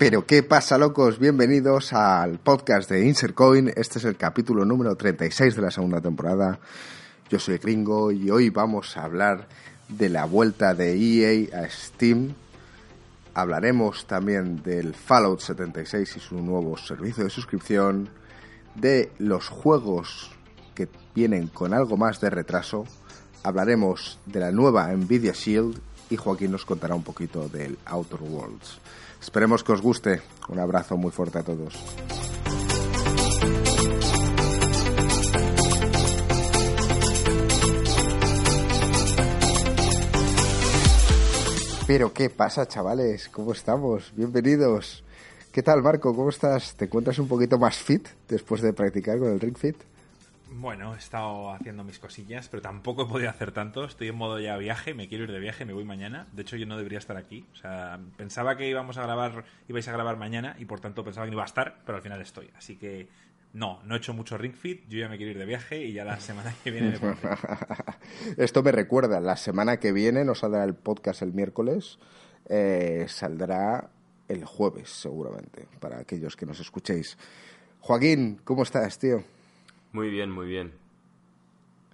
Pero qué pasa, locos, bienvenidos al podcast de Insercoin. Este es el capítulo número 36 de la segunda temporada. Yo soy Gringo y hoy vamos a hablar de la vuelta de EA a Steam. Hablaremos también del Fallout 76 y su nuevo servicio de suscripción, de los juegos que vienen con algo más de retraso. Hablaremos de la nueva Nvidia Shield y Joaquín nos contará un poquito del Outer Worlds. Esperemos que os guste. Un abrazo muy fuerte a todos. Pero ¿qué pasa, chavales? ¿Cómo estamos? Bienvenidos. ¿Qué tal, Marco? ¿Cómo estás? ¿Te encuentras un poquito más fit después de practicar con el Ring Fit? Bueno, he estado haciendo mis cosillas, pero tampoco he podido hacer tanto. Estoy en modo ya viaje, me quiero ir de viaje, me voy mañana. De hecho, yo no debería estar aquí. O sea, pensaba que íbamos a grabar, ibais a grabar mañana y por tanto pensaba que no iba a estar, pero al final estoy. Así que no, no he hecho mucho ring fit, yo ya me quiero ir de viaje y ya la semana que viene me Esto me recuerda, la semana que viene nos saldrá el podcast el miércoles, eh, saldrá el jueves seguramente, para aquellos que nos escuchéis. Joaquín, ¿cómo estás, tío? Muy bien, muy bien.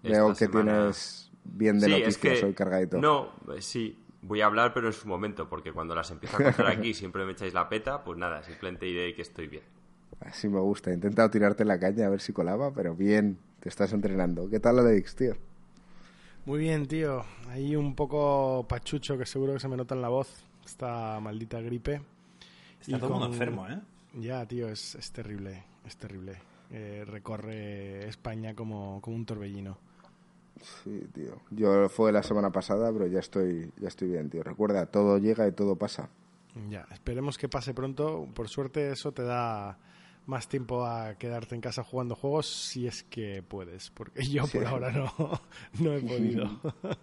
Veo que tienes bien de noticias hoy cargadito. No, eh, sí, voy a hablar, pero en su momento, porque cuando las empiezo a contar aquí siempre me echáis la peta, pues nada, simplemente diré que estoy bien. Así me gusta. He intentado tirarte la caña a ver si colaba, pero bien, te estás entrenando. ¿Qué tal la de X, tío? Muy bien, tío. Ahí un poco pachucho que seguro que se me nota en la voz. Esta maldita gripe. Está todo mundo enfermo, ¿eh? Ya, tío, es, es terrible. Es terrible. Eh, recorre España como, como, un torbellino. Sí, tío. Yo fue la semana pasada, pero ya estoy, ya estoy bien, tío. Recuerda, todo llega y todo pasa. Ya, esperemos que pase pronto. Por suerte eso te da más tiempo a quedarte en casa jugando juegos si es que puedes, porque yo por ahora no, no he podido.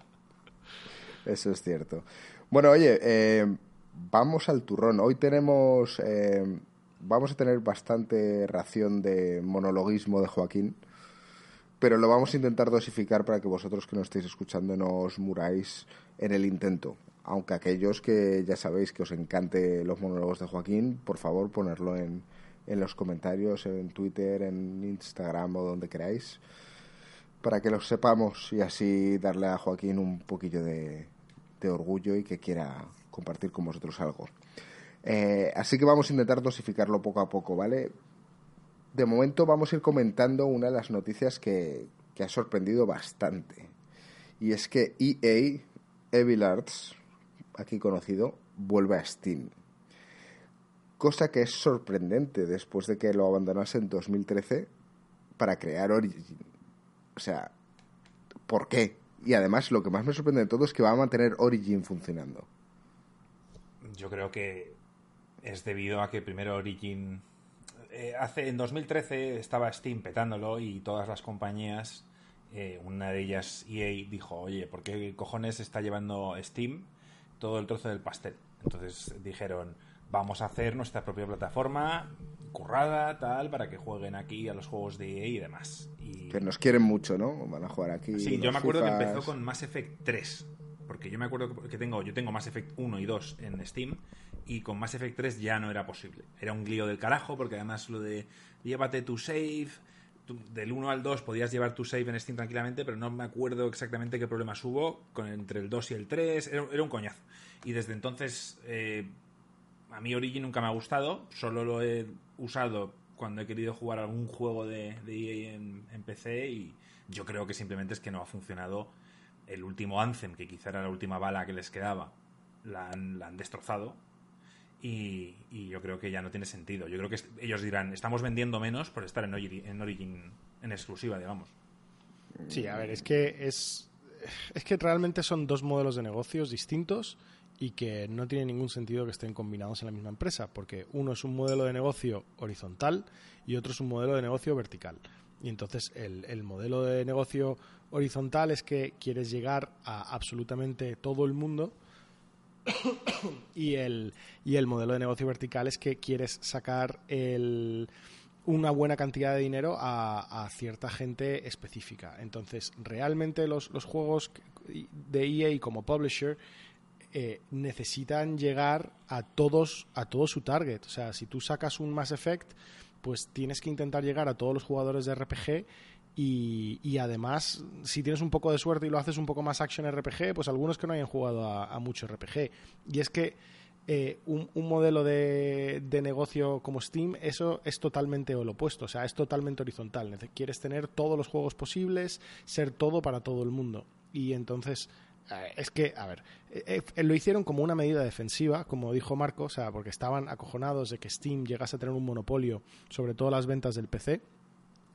Eso es cierto. Bueno, oye, eh, vamos al turrón. Hoy tenemos eh, vamos a tener bastante ración de monologuismo de Joaquín, pero lo vamos a intentar dosificar para que vosotros que nos estéis escuchando no os muráis en el intento. Aunque aquellos que ya sabéis que os encante los monólogos de Joaquín, por favor ponerlo en, en los comentarios, en Twitter, en Instagram o donde queráis, para que los sepamos y así darle a Joaquín un poquillo de, de orgullo y que quiera compartir con vosotros algo. Eh, así que vamos a intentar dosificarlo poco a poco, ¿vale? De momento vamos a ir comentando una de las noticias que, ha sorprendido bastante. Y es que EA, Evil Arts, aquí conocido, vuelve a Steam. Cosa que es sorprendente después de que lo abandonase en 2013 para crear Origin. O sea, ¿por qué? Y además lo que más me sorprende de todo es que va a mantener Origin funcionando. Yo creo que es debido a que primero Origin eh, hace en 2013 estaba Steam petándolo y todas las compañías eh, una de ellas EA dijo oye ¿por qué cojones está llevando Steam todo el trozo del pastel? entonces dijeron vamos a hacer nuestra propia plataforma currada tal para que jueguen aquí a los juegos de EA y demás y... que nos quieren mucho ¿no? van a jugar aquí sí yo me acuerdo que empezó con Mass Effect 3 porque yo me acuerdo que tengo yo tengo Mass Effect 1 y 2 en Steam y con Mass Effect 3 ya no era posible. Era un lío del carajo porque además lo de llévate tu save, del 1 al 2 podías llevar tu save en Steam tranquilamente, pero no me acuerdo exactamente qué problemas hubo con, entre el 2 y el 3, era, un coñazo. Y desde entonces eh, a mí Origin nunca me ha gustado, solo lo he usado cuando he querido jugar algún juego de, EA en, en PC y yo creo que simplemente es que no ha funcionado el último Anthem, que quizá era la última bala que les quedaba, la han destrozado y, yo creo que ya no tiene sentido. Yo creo que ellos dirán, estamos vendiendo menos por estar en Origin, en, Origin, en exclusiva, digamos. Sí, a ver, es que es, es que realmente son dos modelos de negocios distintos y que no tiene ningún sentido que estén combinados en la misma empresa, porque uno es un modelo de negocio horizontal y otro es un modelo de negocio vertical. Y entonces el, el modelo de negocio horizontal es que quieres llegar a absolutamente todo el mundo y, el, y el modelo de negocio vertical es que quieres sacar el, una buena cantidad de dinero a, cierta gente específica. Entonces, realmente los, los juegos de EA como publisher eh, necesitan llegar a todos, a todo su target. O sea, si tú sacas un Mass Effect, pues tienes que intentar llegar a todos los jugadores de RPG y, además, si tienes un poco de suerte y lo haces un poco más action RPG, pues algunos que no hayan jugado a, mucho RPG. Y es que eh, un, modelo de, de, negocio como Steam, eso es totalmente lo opuesto, o sea, es totalmente horizontal. Quieres tener todos los juegos posibles, ser todo para todo el mundo. Y entonces, eh, es que, a ver, eh, lo hicieron como una medida defensiva, como dijo Marco, o sea, porque estaban acojonados de que Steam llegase a tener un monopolio sobre todas las ventas del PC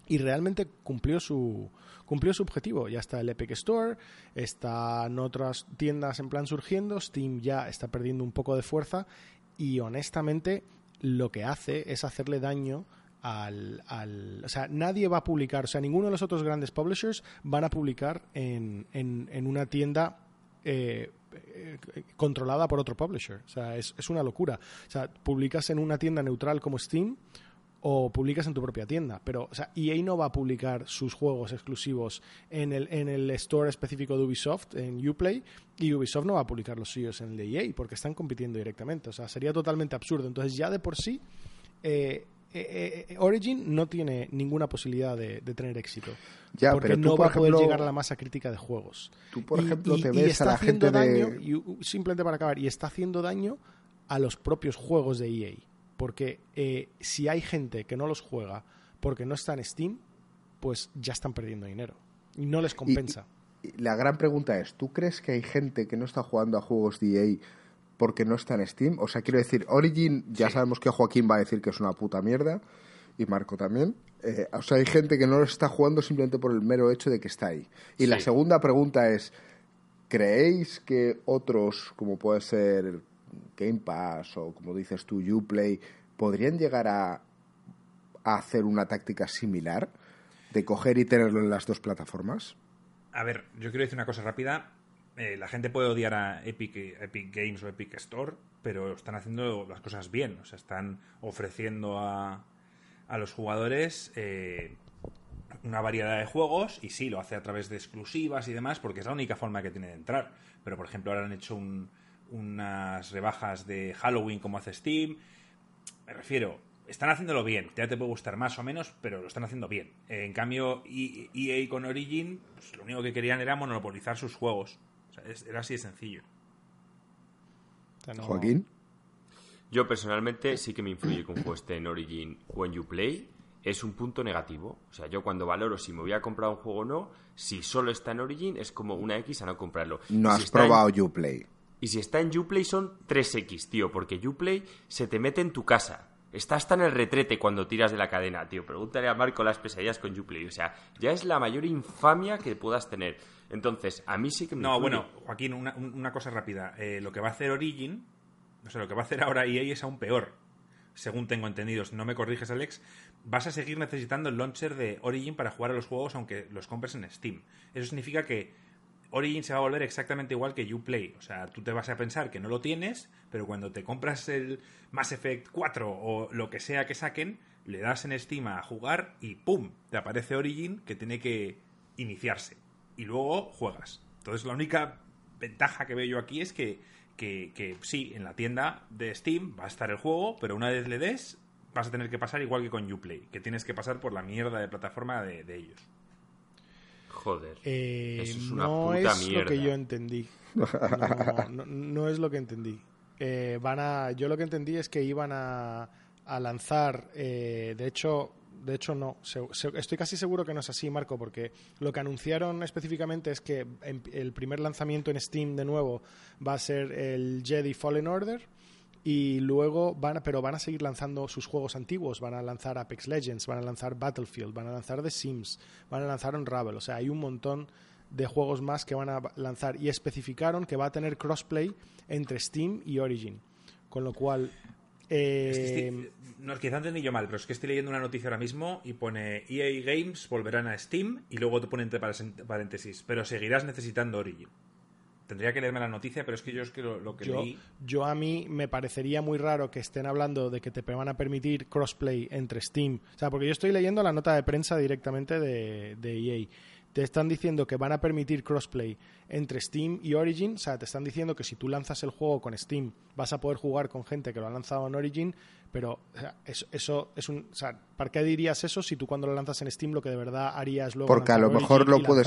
y realmente cumplió su cumplió su objetivo. Ya está el Epic Store, están otras tiendas en plan surgiendo, Steam ya está perdiendo un poco de fuerza y honestamente lo que hace es hacerle daño al, al, o sea, nadie va a publicar, o sea, ninguno de los otros grandes publishers van a publicar en, en, una tienda eh, controlada por otro publisher. O sea, es, es, una locura. O sea, publicas en una tienda neutral como Steam o publicas en tu propia tienda. Pero, o sea, EA no va a publicar sus juegos exclusivos en el, en el store específico de Ubisoft, en Uplay, y Ubisoft no va a publicar los suyos en el de EA, porque están compitiendo directamente. O sea, sería totalmente absurdo. Entonces, ya de por sí, eh, eh, eh, Origin no tiene ninguna posibilidad de, tener éxito. Ya, porque no va a poder llegar a la masa crítica de juegos. Tú, por ejemplo, te ves a la gente daño, y, simplemente para acabar, y está haciendo daño a los propios juegos de EA porque eh, si hay gente que no los juega porque no está en Steam, pues ya están perdiendo dinero y no les compensa. la gran pregunta es, ¿tú crees que hay gente que no está jugando a juegos de EA porque no está en Steam? O sea, quiero decir, Origin, ya sabemos que Joaquín va a decir que es una puta mierda y Marco también. Eh, o sea, hay gente que no lo está jugando simplemente por el mero hecho de que está ahí. Y la segunda pregunta es, ¿creéis que otros, como puede ser Game Pass o como dices tú, Uplay, podrían llegar a, hacer una táctica similar de coger y tenerlo en las dos plataformas? A ver, yo quiero decir una cosa rápida. Eh, la gente puede odiar a Epic, Epic Games o Epic Store, pero están haciendo las cosas bien. O sea, están ofreciendo a, a los jugadores eh, una variedad de juegos y sí, lo hace a través de exclusivas y demás, porque es la única forma que tiene de entrar. Pero, por ejemplo, ahora han hecho un, unas rebajas de Halloween como hace Steam. Me refiero, están haciéndolo bien. Ya te puede gustar más o menos, pero lo están haciendo bien. en cambio, EA con Origin, pues, lo único que querían era monopolizar sus juegos. era así de sencillo. Joaquín. Yo personalmente sí que me influye que un juego esté en Origin o en Uplay. Es un punto negativo. O sea, yo cuando valoro si me voy a comprar un juego o no, si solo está en Origin es como una X a no comprarlo. No has probado Uplay. Y si está en Uplay son 3X, tío, porque Uplay se te mete en tu casa. Está hasta en el retrete cuando tiras de la cadena, tío. Pregúntale a Marco las pesadillas con Uplay. O sea, ya es la mayor infamia que puedas tener. Entonces, a mí sí que me. No, bueno, Joaquín, una, cosa rápida. Eh, lo que va a hacer Origin, o sea, lo que va a hacer ahora EA es aún peor. Según tengo entendido. Si no me corriges, Alex, vas a seguir necesitando el launcher de Origin para jugar a los juegos aunque los compres en Steam. Eso significa que Origin se va a volver exactamente igual que Uplay. O sea, tú te vas a pensar que no lo tienes, pero cuando te compras el Mass Effect 4 o lo que sea que saquen, le das en Steam a jugar y ¡pum! Te aparece Origin que tiene que iniciarse. Y luego juegas. Entonces, la única ventaja que veo yo aquí es que, que, sí, en la tienda de Steam va a estar el juego, pero una vez le des, vas a tener que pasar igual que con Uplay, que tienes que pasar por la mierda de plataforma de ellos. Joder. Eh, eso es una no es lo que yo entendí. No, es lo que entendí. Eh, van a, yo lo que entendí es que iban a, a lanzar, eh, de hecho, de hecho no, estoy casi seguro que no es así, Marco, porque lo que anunciaron específicamente es que el primer lanzamiento en Steam de nuevo va a ser el Jedi Fallen Order y luego van a, pero van a seguir lanzando sus juegos antiguos, van a lanzar Apex Legends, van a lanzar Battlefield, van a lanzar The Sims, van a lanzar Unravel, o sea, hay un montón de juegos más que van a lanzar. Y especificaron que va a tener crossplay entre Steam y Origin, con lo cual eh... no, quizá entendí yo mal, pero es que estoy leyendo una noticia ahora mismo y pone EA Games volverán a Steam y luego te pone entre paréntesis, pero seguirás necesitando Origin. Tendría que leerme la noticia, pero es que yo es que lo, que yo, Yo a mí me parecería muy raro que estén hablando de que te van a permitir crossplay entre Steam. O sea, porque yo estoy leyendo la nota de prensa directamente de, EA. te están diciendo que van a permitir crossplay entre Steam y Origin, o sea, te están diciendo que si tú lanzas el juego con Steam vas a poder jugar con gente que lo ha lanzado en Origin, pero eso, es un... O sea, ¿para qué dirías eso si tú cuando lo lanzas en Steam lo que de verdad harías luego... Porque a lo mejor lo puedes...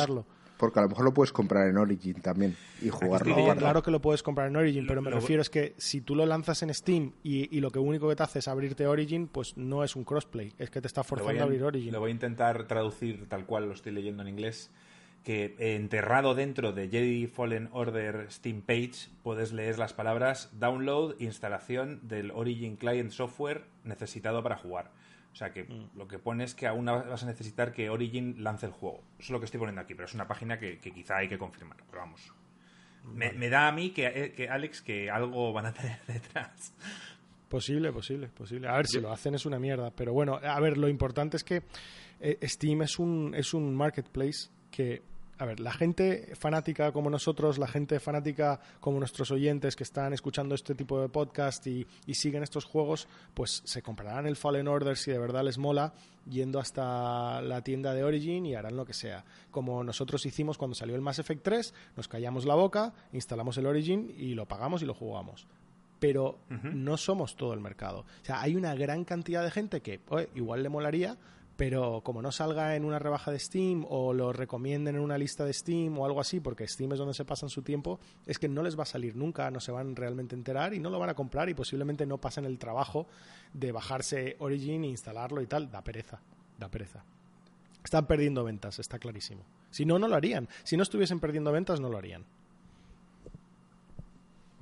Porque a lo mejor lo puedes comprar en Origin también y jugarlo. claro que lo puedes comprar en Origin, pero me refiero es que si tú lo lanzas en Steam y, lo que único que te hace es abrirte Origin, pues no es un crossplay, es que te está forzando a, abrir Origin. Lo voy a intentar traducir tal cual lo estoy leyendo en inglés que enterrado dentro de Jedi Fallen Order Steam Page puedes leer las palabras download, instalación del Origin Client Software necesitado para jugar. O sea que mm. lo que pone es que aún vas a necesitar que Origin lance el juego. Eso es lo que estoy poniendo aquí, pero es una página que, quizá hay que confirmar. Pero vamos. Me, da a mí eh, que, Alex, que algo van a tener detrás. Posible, posible, posible. A ver, si lo hacen es una mierda. Pero bueno, a ver, lo importante es que eh, Steam es un, es un marketplace que a ver, la gente fanática como nosotros, la gente fanática como nuestros oyentes que están escuchando este tipo de podcast y, siguen estos juegos, pues se comprarán el Fallen Order si de verdad les mola, yendo hasta la tienda de Origin y harán lo que sea. Como nosotros hicimos cuando salió el Mass Effect 3, nos callamos la boca, instalamos el Origin y lo pagamos y lo jugamos pero no somos todo el mercado. O sea, hay una gran cantidad de gente que igual le molaría, pero como no salga en una rebaja de Steam o lo recomienden en una lista de Steam o algo así, porque Steam es donde se pasan su tiempo, es que no les va a salir nunca, no se van realmente a enterar y no lo van a comprar y posiblemente no pasen el trabajo de bajarse Origin e instalarlo y tal. Da pereza, da pereza. Están perdiendo ventas, está clarísimo. Si no, no lo harían. Si no estuviesen perdiendo ventas, no lo harían.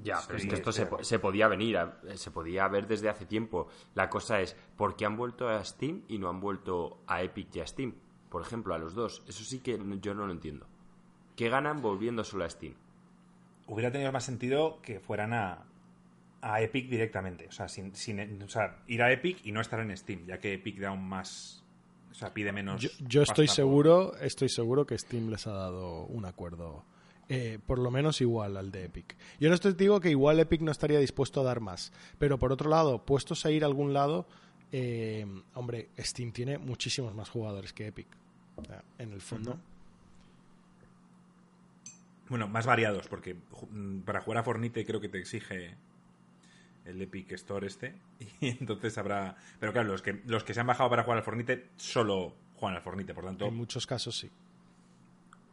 Ya, pero es que esto se, se, podía venir, se podía ver desde hace tiempo. La cosa es, ¿por qué han vuelto a Steam y no han vuelto a Epic y a Steam? Por ejemplo, a los dos. Eso sí que yo no lo entiendo. ¿Qué ganan volviendo solo a Steam? Hubiera tenido más sentido que fueran a, a Epic directamente. O sea, sin, sin, o sea, ir a Epic y no estar en Steam, ya que Epic da un más... O sea, pide menos... Yo, estoy seguro, estoy seguro que Steam les ha dado un acuerdo eh, por lo menos igual al de Epic. Yo no estoy digo que igual Epic no estaría dispuesto a dar más, pero por otro lado, puestos a ir a algún lado, eh, hombre, Steam tiene muchísimos más jugadores que Epic, en el fondo. Bueno, más variados, porque mm, para jugar a Fornite creo que te exige el Epic Store este, y entonces habrá... Pero claro, los que, los que se han bajado para jugar al Fornite solo juegan al Fornite, por tanto... En muchos casos sí.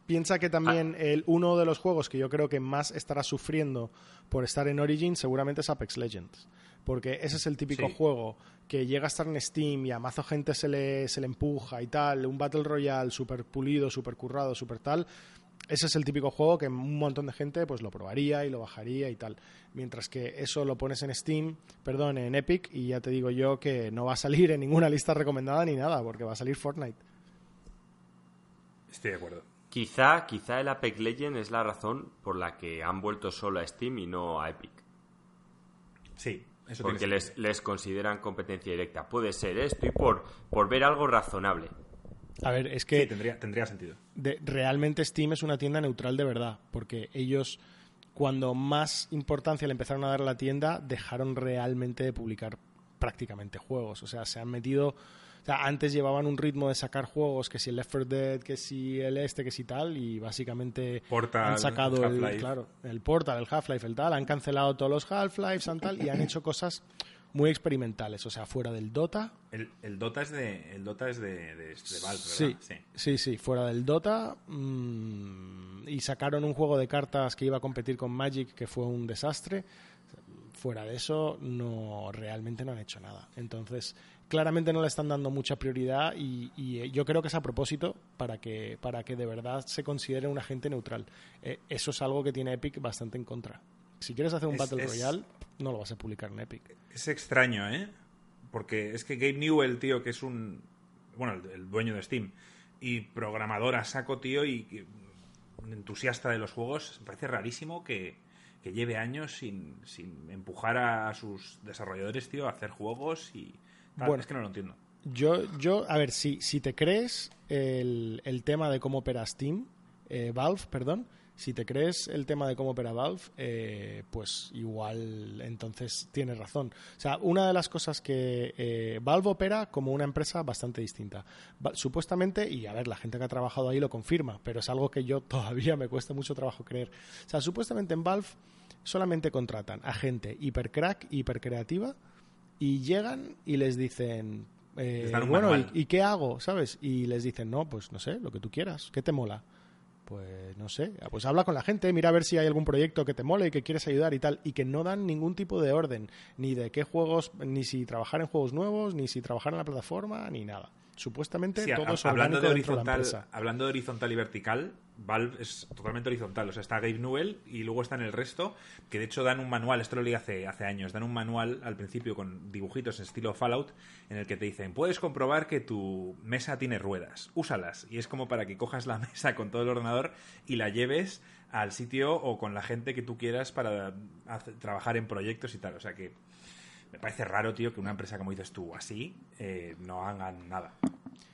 Piensa que también ah. el, uno de los juegos que yo creo que más estará sufriendo por estar en Origin seguramente es Apex Legends. Porque ese es el típico juego que llega a estar en Steam y a mazo gente se le, se le empuja y tal, un Battle Royale súper pulido, súper currado, súper tal. Ese es el típico juego que un montón de gente pues lo probaría y lo bajaría y tal. Mientras que eso lo pones en Steam, perdón, en Epic y ya te digo yo que no va a salir en ninguna lista recomendada ni nada, porque va a salir Fortnite. Estoy de acuerdo. Quizá, quizá el Apex Legend es la razón por la que han vuelto solo a Steam y no a Epic. Sí, eso Porque les, les, consideran competencia directa. Puede ser, estoy por, por ver algo razonable. A ver, es que. Sí, tendría, tendría sentido. realmente Steam es una tienda neutral de verdad. Porque ellos, cuando más importancia le empezaron a dar a la tienda, dejaron realmente de publicar prácticamente juegos. O sea, se han metido antes llevaban un ritmo de sacar juegos, que si el Left 4 Dead, que si el este, que si tal, y básicamente han sacado el, claro, el Portal, el Half-Life, el tal, han cancelado todos los Half-Lives y tal, y han hecho cosas muy experimentales, o sea, fuera del Dota. El, Dota es de el Dota es de, de, Valve, Sí, sí, sí, fuera del Dota mm, y sacaron un juego de cartas que iba a competir con Magic que fue un desastre. Fuera de eso, no realmente no han hecho nada. Entonces, claramente no le están dando mucha prioridad y, eh, yo creo que es a propósito para que, para que de verdad se considere un agente neutral. Eh, eso es algo que tiene Epic bastante en contra. Si quieres hacer un Battle Royale, no lo vas a publicar en Epic. Es extraño, ¿eh? Porque es que Gabe Newell, tío, que es un... Bueno, el, dueño de Steam y programador a saco, tío, y, un entusiasta de los juegos, me parece rarísimo que, que lleve años sin, sin empujar a sus desarrolladores, tío, a hacer juegos y bueno, es que no lo entiendo. Yo, yo a ver, si, si te crees el, tema de cómo opera Steam, eh, Valve, perdón, Si te crees el tema de cómo opera Valve, eh, pues igual entonces tienes razón. O sea, una de las cosas que eh, Valve opera como una empresa bastante distinta. supuestamente, y a ver, la gente que ha trabajado ahí lo confirma, pero es algo que yo todavía me cuesta mucho trabajo creer. O sea, supuestamente en Valve solamente contratan a gente hipercrack, hipercreativa, y llegan y les dicen, eh, bueno, ¿y, qué hago? ¿Sabes? Y les dicen, no, pues no sé, lo que tú quieras, ¿qué te mola? pues no sé, pues habla con la gente, mira a ver si hay algún proyecto que te mole y que quieres ayudar y tal, y que no dan ningún tipo de orden, ni de qué juegos, ni si trabajar en juegos nuevos, ni si trabajar en la plataforma, ni nada. Supuestamente todo es hablando de horizontal, hablando de horizontal y vertical, Valve es totalmente horizontal. O sea, está Gabe Newell y luego está en el resto, que de hecho dan un manual, esto lo leí hace, hace años, dan un manual al principio con dibujitos en estilo Fallout, en el que te dicen, puedes comprobar que tu mesa tiene ruedas, úsalas. Y es como para que cojas la mesa con todo el ordenador y la lleves al sitio o con la gente que tú quieras para trabajar en proyectos y tal. O sea que me parece raro, tío, que una empresa como dices tú, así, eh, no hagan nada.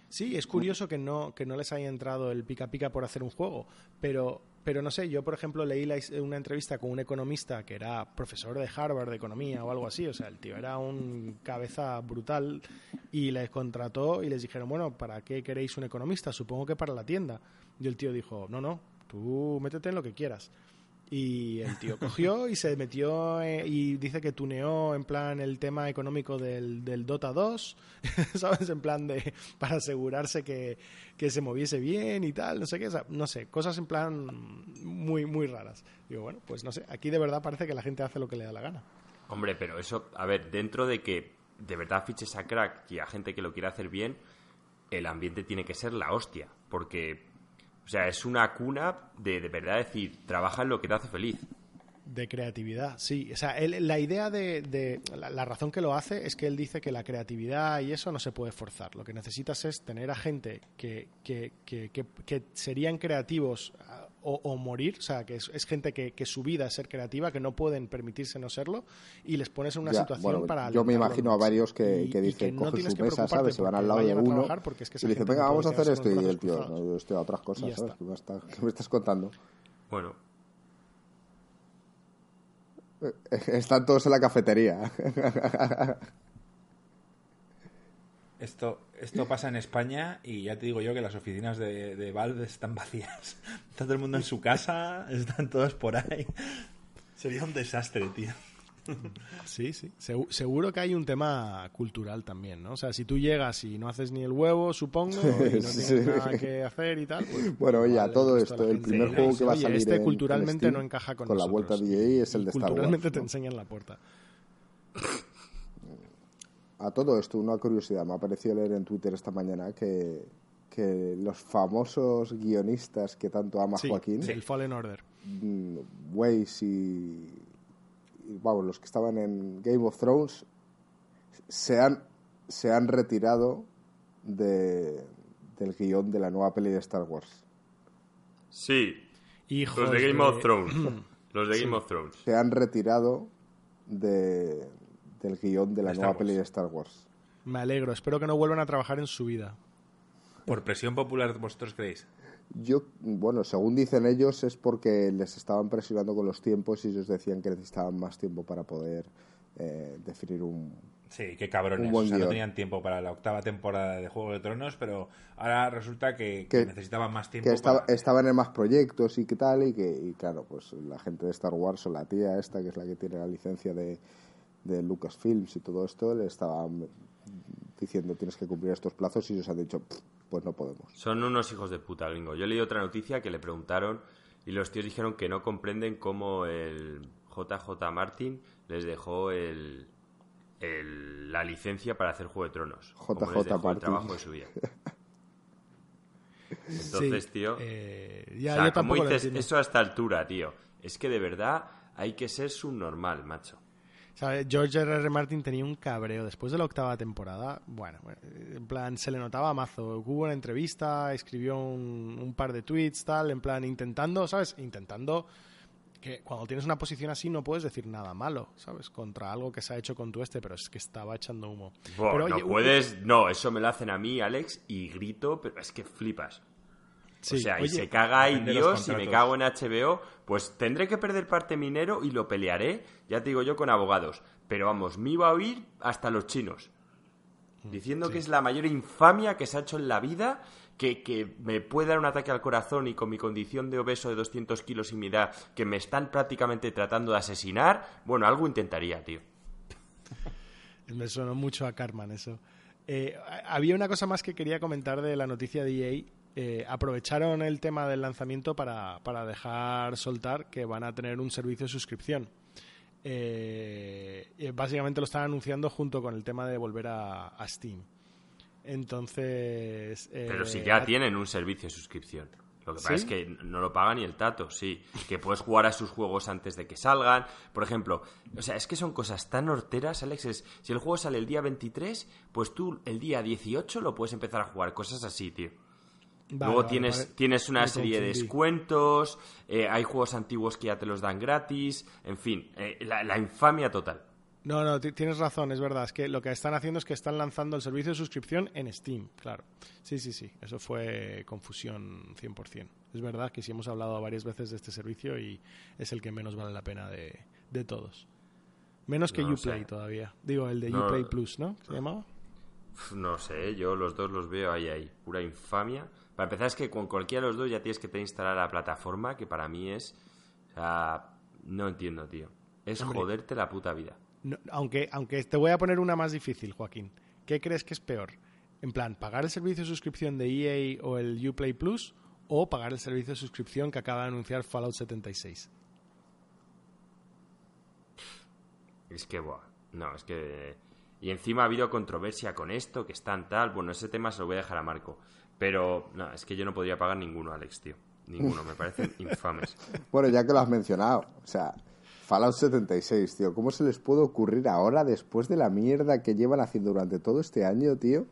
Sí, es curioso que no, que no les haya entrado el pica pica por hacer un juego, pero, pero no sé, yo por ejemplo leí una entrevista con un economista que era profesor de Harvard de economía o algo así, o sea, el tío era un cabeza brutal y les contrató y les dijeron, bueno, ¿para qué queréis un economista? Supongo que para la tienda. Y el tío dijo, no, no, tú métete en lo que quieras. Y el tío cogió y se metió eh, y dice que tuneó en plan el tema económico del, del Dota 2, ¿sabes? En plan de para asegurarse que, que, se moviese bien y tal, no sé qué, no sé, cosas en plan muy, muy raras. Digo, bueno, pues no sé, aquí de verdad parece que la gente hace lo que le da la gana. Hombre, pero eso, a ver, dentro de que de verdad fiches a crack y a gente que lo quiera hacer bien, el ambiente tiene que ser la hostia, porque o sea, es una cuna de de verdad decir, trabaja en lo que te hace feliz. De creatividad, sí. O sea, la idea de, la, razón que lo hace es que él dice que la creatividad y eso no se puede forzar. Lo que necesitas es tener a gente que, que, que, que serían creativos o, morir, o sea, que es, gente que, su vida es ser creativa, que no pueden permitirse no serlo, y les pones en una situación para... Yo me imagino a varios que, que dicen, coge su mesa, ¿sabes? Se van al lado de uno y dicen, venga, vamos a hacer esto, y el tío, no, yo estoy a otras cosas, ¿sabes? ¿Qué me, me estás contando? Bueno, eh, están todos en la cafetería. Esto, esto pasa en España y ya te digo yo que las oficinas de, de Valve están vacías. Está todo el mundo en su casa, están todos por ahí. Sería un desastre, tío. Sí, sí. Seguro que hay un tema cultural también, ¿no? O sea, si tú llegas y no haces ni el huevo, supongo, y no tienes nada que hacer y tal. Pues, bueno, oye, a todo esto, el primer juego que va a salir. Este culturalmente no encaja con, con la vuelta de es el de Star Wars. Culturalmente te enseñan la puerta a todo esto, una curiosidad. Me ha parecido leer en Twitter esta mañana que, que los famosos guionistas que tanto ama Joaquín. Sí, el Fallen Order. Mm, Weiss y, Vamos, los que estaban en Game of Thrones se han, se han retirado de, del guion de la nueva peli de Star Wars. Sí. los de Game of Thrones. los de Game of Thrones. Se han retirado de, del guion de la nueva peli de Star Wars. Me alegro, espero que no vuelvan a trabajar en su vida. ¿Por presión popular vosotros creéis? Yo, bueno, según dicen ellos, es porque les estaban presionando con los tiempos y ellos decían que necesitaban más tiempo para poder eh, definir un. Sí, qué cabrones. O sea, no tenían tiempo para la octava temporada de Juego de Tronos, pero ahora resulta que, necesitaban más tiempo. Que estaban en más proyectos y qué tal, y que, y claro, pues la gente de Star Wars o la tía esta, que es la que tiene la licencia de, de Lucasfilms y todo esto le estaban diciendo tienes que cumplir estos plazos y ellos han dicho pues no podemos. Son unos hijos de puta, gringo. Yo leí otra noticia que le preguntaron y los tíos dijeron que no comprenden cómo el JJ Martin les dejó el, la licencia para hacer Juego de Tronos. JJ Martin. trabajo de su vida. Entonces, tío, eh, ya, dices eso a esta altura, tío? Es que de verdad hay que ser subnormal, macho. George R. R. Martin tenía un cabreo después de la octava temporada. Bueno, en plan, se le notaba mazo. Hubo una entrevista, escribió un, par de tweets, tal, en plan, intentando, ¿sabes? Intentando que cuando tienes una posición así no puedes decir nada malo, ¿sabes? Contra algo que se ha hecho con tu este, pero es que estaba echando humo. no puedes, no, eso me lo hacen a mí, Alex, y grito, pero es que flipas. O sea, y se caga ahí Dios y me cago en HBO, pues tendré que perder parte minero y lo pelearé, ya te digo yo, con abogados. Pero vamos, me iba a oír hasta los chinos. Diciendo que es la mayor infamia que se ha hecho en la vida, que, que, me puede dar un ataque al corazón y con mi condición de obeso de 200 kilos y mi edad, que me están prácticamente tratando de asesinar, bueno, algo intentaría, tío. Me sonó mucho a Carman eso. Eh, había una cosa más que quería comentar de la noticia de EA eh, aprovecharon el tema del lanzamiento para, dejar soltar que van a tener un servicio de suscripción. Eh, básicamente lo están anunciando junto con el tema de volver a, Steam. Entonces. Pero si ya tienen un servicio de suscripción. Lo que pasa es que no lo paga ni el tato, sí. Que puedes jugar a sus juegos antes de que salgan. Por ejemplo, o sea, es que son cosas tan horteras, Alex. si el juego sale el día 23, pues tú el día 18 lo puedes empezar a jugar. Cosas así, tío. Luego tienes, tienes una serie de descuentos, eh, hay juegos antiguos que ya te los dan gratis, en fin, eh, la, infamia total. No, no, tienes razón, es verdad. Es que lo que están haciendo es que están lanzando el servicio de suscripción en Steam, claro. Sí, sí, sí, eso fue confusión 100%. Es verdad que sí hemos hablado varias veces de este servicio y es el que menos vale la pena de, de todos. Menos que Uplay todavía. Digo, el de Uplay Plus, ¿no? ¿Se llamaba? No sé, yo los dos los veo ahí, ahí. Pura infamia. Para empezar es que con cualquiera de los dos ya tienes que te instalar la plataforma, que para mí es... O sea, no entiendo, tío. Es joderte la puta vida. aunque, aunque te voy a poner una más difícil, Joaquín. ¿Qué crees que es peor? En plan, ¿pagar el servicio de suscripción de EA o el Uplay Plus o pagar el servicio de suscripción que acaba de anunciar Fallout 76? Es que, buah, no, es que... Y encima ha habido controversia con esto, que están tal. Bueno, ese tema se lo voy a dejar a Marco. Pero no, es que yo no podría pagar ninguno, Alex, tío. Ninguno, me parecen infames. Bueno, ya que lo has mencionado, o sea, Fallout 76, tío, ¿cómo se les puede ocurrir ahora, después de la mierda que llevan haciendo durante todo este año, tío,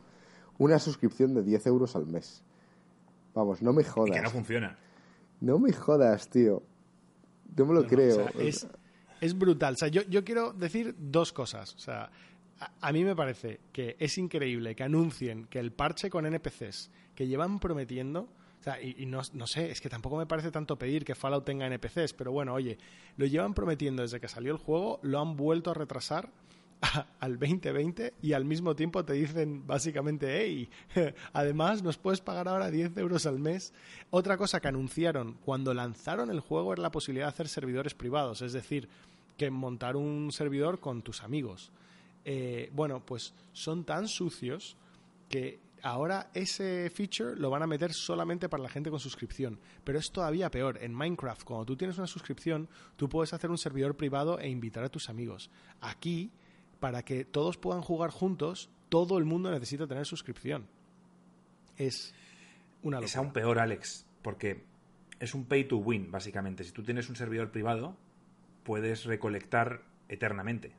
una suscripción de 10 euros al mes? Vamos, no me jodas. Y que no funciona. No me jodas, tío. No me lo creo. es, es, brutal. O sea, yo, yo quiero decir dos cosas. O sea, a, mí me parece que es increíble que anuncien que el parche con NPCs que llevan prometiendo, o sea, y, no, sé, es que tampoco me parece tanto pedir que Fallout tenga NPCs, pero bueno, oye, lo llevan prometiendo desde que salió el juego, lo han vuelto a retrasar al 2020 y al mismo tiempo te dicen básicamente, hey, además nos puedes pagar ahora 10 euros al mes. Otra cosa que anunciaron cuando lanzaron el juego era la posibilidad de hacer servidores privados, es decir, que montar un servidor con tus amigos. Eh, bueno, pues son tan sucios que ahora ese feature lo van a meter solamente para la gente con suscripción. Pero es todavía peor. En Minecraft, cuando tú tienes una suscripción, tú puedes hacer un servidor privado e invitar a tus amigos. Aquí, para que todos puedan jugar juntos, todo el mundo necesita tener suscripción. Es una locura. Es aún peor, Alex, porque es un pay to win, básicamente. Si tú tienes un servidor privado, puedes recolectar eternamente.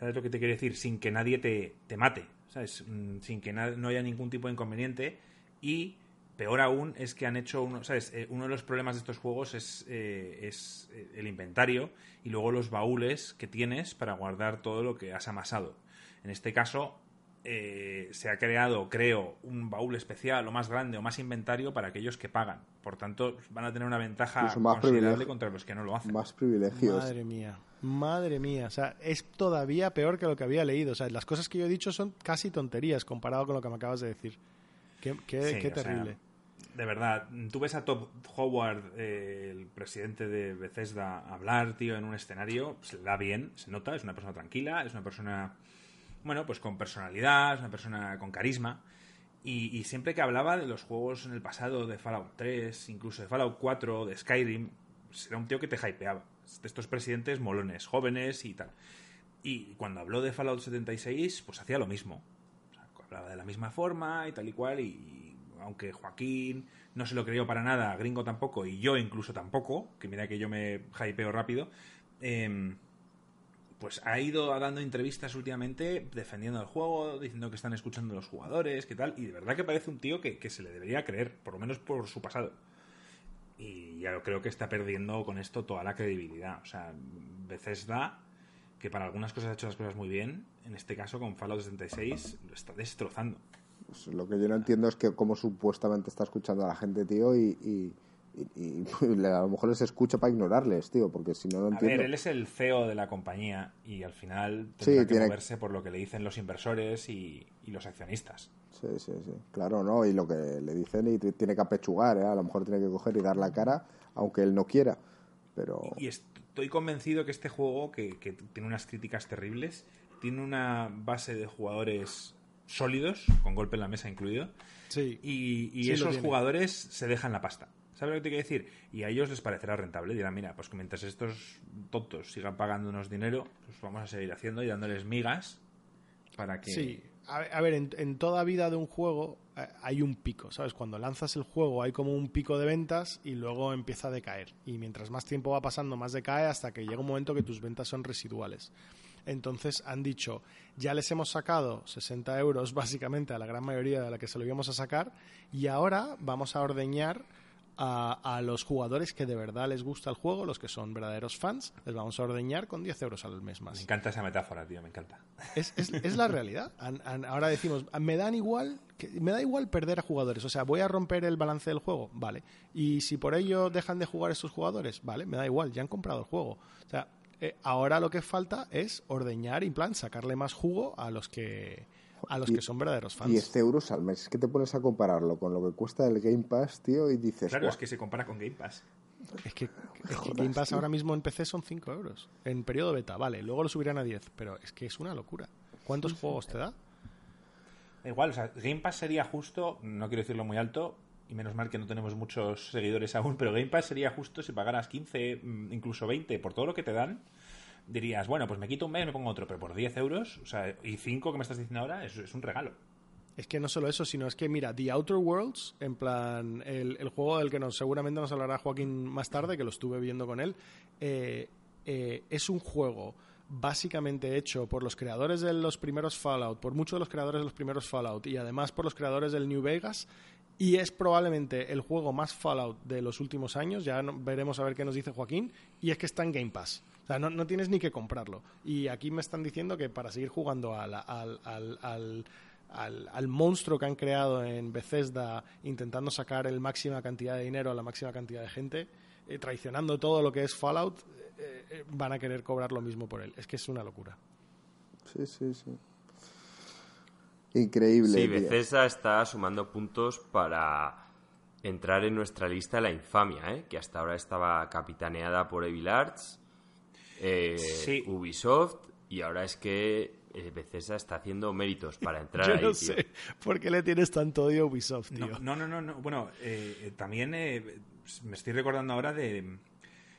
¿Sabes lo que te quiero decir? Sin que nadie te, te mate, ¿sabes? Mm, sin que no haya ningún tipo de inconveniente. Y peor aún es que han hecho, uno, ¿sabes? Eh, uno de los problemas de estos juegos es, eh, es eh, el inventario y luego los baúles que tienes para guardar todo lo que has amasado. En este caso, se ha creado, creo, un baúl especial o más grande o más inventario para aquellos que pagan. Por tanto, van a tener una ventaja considerable contra los que no lo hacen. Más privilegios. Madre mía. Madre mía, o sea, es todavía peor que lo que había leído. O sea, las cosas que yo he dicho son casi tonterías comparado con lo que me acabas de decir. Qué, qué, terrible. de verdad, tú ves a Todd Howard, eh, el presidente de Bethesda, hablar, tío, en un escenario, se le da bien, se nota, es una persona tranquila, es una persona, bueno, pues con personalidad, una persona con carisma. Y, y, siempre que hablaba de los juegos en el pasado, de Fallout 3, incluso de Fallout 4, de Skyrim, era un tío que te hypeaba de estos presidentes molones, jóvenes y tal. Y cuando habló de Fallout 76, pues hacía lo mismo. hablaba de la misma forma y tal y cual, y, aunque Joaquín no se lo creyó para nada, Gringo tampoco, y yo incluso tampoco, que mira que yo me hypeo rápido, em, pues ha ido dando entrevistas últimamente defendiendo el juego, diciendo que están escuchando a los jugadores, que tal, y de verdad que parece un tío que, que se le debería creer, por lo menos por su pasado y ya creo que está perdiendo con esto toda la credibilidad. O sea, Bethesda, que para algunas cosas ha hecho las cosas muy bien, en este caso con Fallout 76 lo está destrozando. Pues lo que yo no entiendo es que cómo supuestamente está escuchando a la gente, tío, y, y, y- y a lo mejor les escucha para ignorarles, tío, porque si no, no A entiendo. ver, él es el CEO de la compañía y al final Sí, tendrá que tiene- moverse por lo que le dicen los inversores y, y los accionistas. Sí, sí, sí. Claro, ¿no? Y lo que le dicen y tiene que apechugar, ¿eh? A lo mejor tiene que coger y dar la cara, aunque él no quiera. Pero... Y estoy convencido que este juego, que, que tiene unas críticas terribles, tiene una base de jugadores sólidos, con golpe en la mesa incluido, Sí. y, y Sí, lo esos jugadores se dejan la pasta. ¿Sabes lo que te quiero decir? Y a ellos les parecerá rentable. Dirán, mira, pues que mientras estos tontos sigan pagándonos dinero, pues vamos a seguir haciendo y dándoles migas para que... Sí, a, ver, en, en toda vida de un juego eh, hay un pico, ¿sabes? Cuando lanzas el juego hay como un pico de ventas y luego empieza a decaer. Y mientras más tiempo va pasando, más decae hasta que llega un momento que tus ventas son residuales. Entonces han dicho, ya les hemos sacado 60 euros básicamente a la gran mayoría de la que se lo íbamos a sacar y ahora vamos a ordeñar a, a los jugadores que de verdad les gusta el juego, los que son verdaderos fans, les vamos a ordeñar con 10 euros al mes más. Me encanta esa metáfora, tío, me encanta. Es, es- es la realidad. An- an- ahora decimos, me dan igual, que, me da igual perder a jugadores. O sea, voy a romper el balance del juego, vale. Y si por ello dejan de jugar estos jugadores, vale, me da igual, ya han comprado el juego. O sea, eh, ahora lo que falta es ordeñar y en plan sacarle más jugo a los que a los Y- que son verdaderos fans. 10 euros al mes. Es que te pones a compararlo con lo que cuesta el Game Pass, tío, y dices... Claro, "Buah". es que se compara con Game Pass. Es que, es que Jodas, Game Pass tío. ahora mismo en PC son 5 euros. En periodo beta, vale. Luego lo subirán a 10, pero es que es una locura. ¿Cuántos juegos te da? Da igual, o sea, Game Pass sería justo, no quiero decirlo muy alto, y menos mal que no tenemos muchos seguidores aún, pero Game Pass sería justo si pagaras 15, mm, incluso 20 por todo lo que te dan. Dirías, bueno, pues me quito un mes y me pongo otro, pero por 10 euros, o sea, y 5 que me estás diciendo ahora, es, es un regalo. Es que no solo eso, sino es que, mira, The Outer Worlds, en plan, el, juego del que nos, seguramente nos hablará Joaquín más tarde, que lo estuve viendo con él, eh, eh, es un juego básicamente hecho por los creadores de los primeros Fallout, por muchos de los creadores de los primeros Fallout, y además por los creadores del New Vegas, y es probablemente el juego más Fallout de los últimos años, ya veremos a ver qué nos dice Joaquín, y es que está en Game Pass. O sea, no, no tienes ni que comprarlo. Y aquí me están diciendo que para seguir jugando al, al, al, al- al, al monstruo que han creado en Bethesda intentando sacar el máxima cantidad de dinero a la máxima cantidad de gente, eh, traicionando todo lo que es Fallout, eh, eh, van a querer cobrar lo mismo por él. Es que es una locura. Sí, sí, sí. Increíble, Sí. Bethesda está sumando puntos para entrar en nuestra lista de la infamia, ¿eh? que hasta ahora estaba capitaneada por Evil Arts, eh, Sí. Ubisoft, y ahora es que eh, Bethesda está haciendo méritos para entrar Yo ahí, no tío. sé por qué le tienes tanto odio a Ubisoft, tío. No, no, no, no, no. Bueno, eh, también eh, me estoy recordando ahora de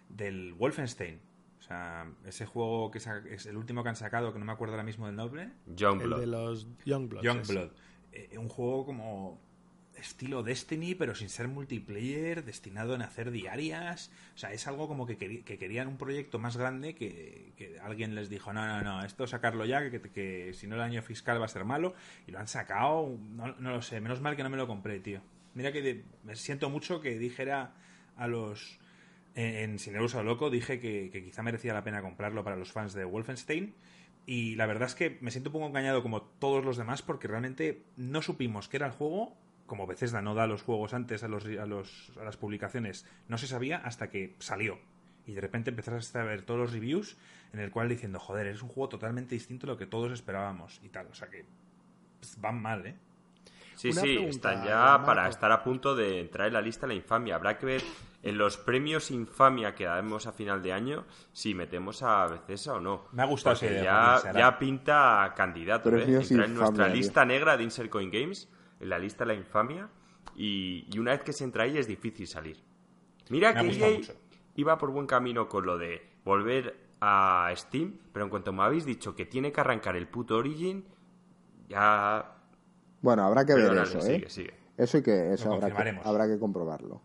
del Wolfenstein. O sea, ese juego que es el último que han sacado, que no me acuerdo ahora mismo del nombre. el Youngblood. de los Youngbloods. Youngblood. Eh, un juego como estilo Destiny, pero sin ser multiplayer, destinado en hacer diarias. O sea, es algo como que, querían un proyecto más grande que, alguien les dijo, no, no, no, esto sacarlo ya, que, que si no el año fiscal va a ser malo. Y lo han sacado, no, no lo sé, menos mal que no me lo compré, tío. Mira que de- me siento mucho que dijera a los... En, en Sin lo Loco dije que, que quizá merecía la pena comprarlo para los fans de Wolfenstein. Y la verdad es que me siento un poco engañado como todos los demás porque realmente no supimos que era el juego. Como Bethesda no da los juegos antes a, los, a, los, a las publicaciones, no se sabía hasta que salió. Y de repente empezaste a ver todos los reviews en el cual diciendo, joder, es un juego totalmente distinto a lo que todos esperábamos y tal. O sea que pues, van mal, ¿eh? Sí, Una sí, pregunta, están ya Marco. para estar a punto de entrar en la lista de la infamia. Habrá que ver en los premios infamia que damos a final de año si metemos a Bethesda o no. Me ha gustado esa idea, ya, ya pinta candidato, ¿eh? Entrar en nuestra tío. lista negra de Insert Coin Games, en la lista de la infamia, y, y una vez que se entra ahí es difícil salir. Mira Me que EA iba por buen camino con lo de volver a Steam, pero en cuanto me habéis dicho que tiene que arrancar el puto Origin, ya... Bueno, habrá que ver eso, ¿eh? sigue. Eso y que eso que, habrá que comprobarlo.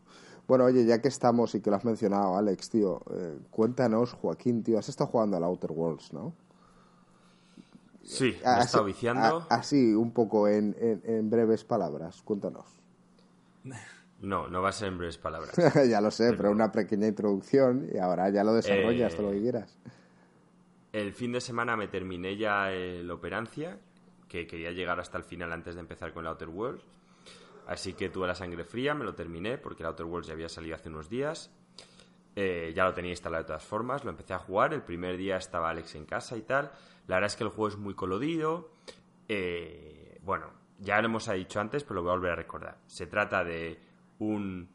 Bueno, oye, ya que estamos y que lo has mencionado, Alex, tío, eh, cuéntanos, Joaquín, tío, has estado jugando al Outer Worlds, ¿no? Sí, me he Así- estado viciando. a- así, un poco en, en- en breves palabras, cuéntanos. No, no va a ser en breves palabras. ya lo sé, pero una pequeña introducción y ahora ya lo desarrollas Eh, todo lo que quieras. El fin de semana me terminé ya el Operancia, que quería llegar hasta el final antes de empezar con el Outer Worlds. Así que tuve la sangre fría, me lo terminé porque el Outer Worlds ya había salido hace unos días. Eh, ya lo tenía instalado de todas formas, lo empecé a jugar. El primer día estaba Alex en casa y tal. La verdad es que el juego es muy colorido. Eh, bueno, ya lo hemos dicho antes, pero lo voy a volver a recordar. Se trata de un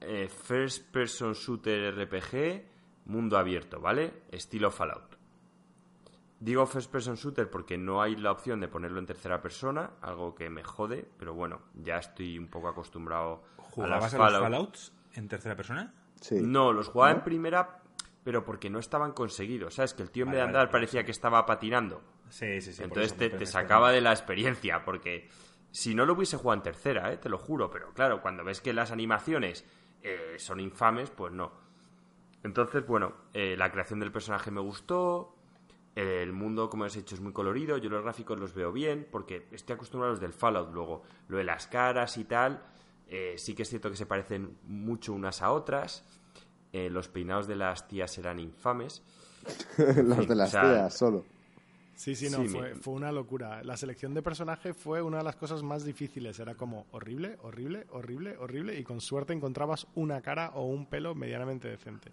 eh, first person shooter RPG mundo abierto, ¿vale? Estilo Fallout. Digo first person shooter porque no hay la opción de ponerlo en tercera persona, algo que me jode, pero bueno, ya estoy un poco acostumbrado a las a los Fallouts en tercera persona? Sí. No, los jugaba en primera, pero porque no estaban conseguidos. ¿Sabes? Que el tío en vez de andar parecía que estaba patinando. Sí, sí, sí. Entonces te, te sacaba de la experiencia, porque si no lo hubiese jugado en tercera, ¿eh? te lo juro, pero claro, cuando ves que las animaciones eh, son infames, pues no. Entonces, bueno, eh, la creación del personaje me gustó, el mundo, como os he dicho, es muy colorido, yo los gráficos los veo bien, porque estoy acostumbrado a los del Fallout, luego lo de las caras y tal, eh, sí que es cierto que se parecen mucho unas a otras, los peinados de las tías eran infames. los de las tías, solo. Sí, sí, no, fue, fue, una locura. La selección de personaje fue una de las cosas más difíciles. Era como horrible, horrible, horrible, horrible, y con suerte encontrabas una cara o un pelo medianamente decente.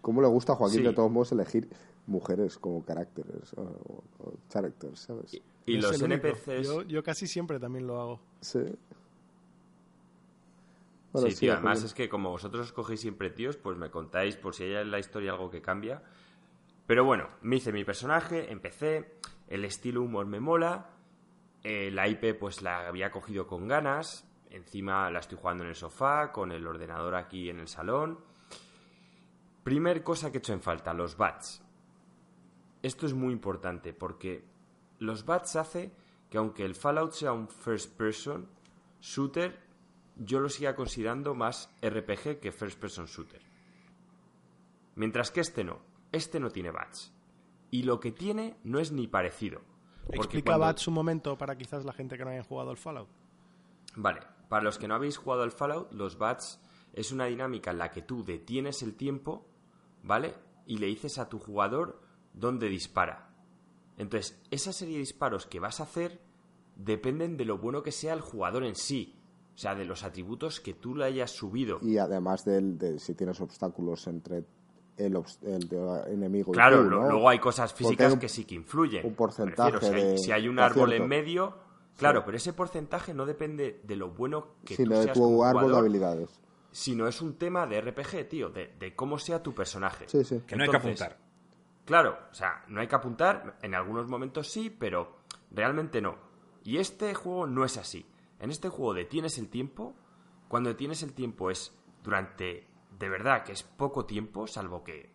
¿Cómo le gusta a Joaquín de todos modos elegir mujeres como caracteres o, characters, ¿sabes? Y, los NPCs... Yo, yo, casi siempre también lo hago. Sí. Sí, tío, además es que como vosotros escogéis siempre tíos, pues me contáis por si hay en la historia algo que cambia pero bueno, me hice mi personaje, empecé, el estilo humor me mola, eh, la IP pues la había cogido con ganas, encima la estoy jugando en el sofá, con el ordenador aquí en el salón. Primer cosa que he hecho en falta, los bats. Esto es muy importante porque los bats hace que aunque el Fallout sea un first person shooter, yo lo siga considerando más RPG que first person shooter. Mientras que este no este no tiene bats. Y lo que tiene no es ni parecido. Explica bats un momento para quizás la gente que no haya jugado al Fallout. Vale, para los que no habéis jugado al Fallout, los bats es una dinámica en la que tú detienes el tiempo, ¿vale? Y le dices a tu jugador dónde dispara. Entonces, esa serie de disparos que vas a hacer dependen de lo bueno que sea el jugador en sí. O sea, de los atributos que tú le hayas subido. Y además de si tienes obstáculos entre el, enemigo. Claro, luego hay cosas físicas que sí que influyen. Un porcentaje. si, hay, un árbol en medio, claro, pero ese porcentaje no depende de lo bueno que tú seas de tu árbol de habilidades. Sino es un tema de RPG, tío, de, cómo sea tu personaje. Que no hay que apuntar. Claro, o sea, no hay que apuntar, en algunos momentos sí, pero realmente no. Y este juego no es así. En este juego detienes el tiempo, cuando detienes el tiempo es durante de verdad que es poco tiempo, salvo que,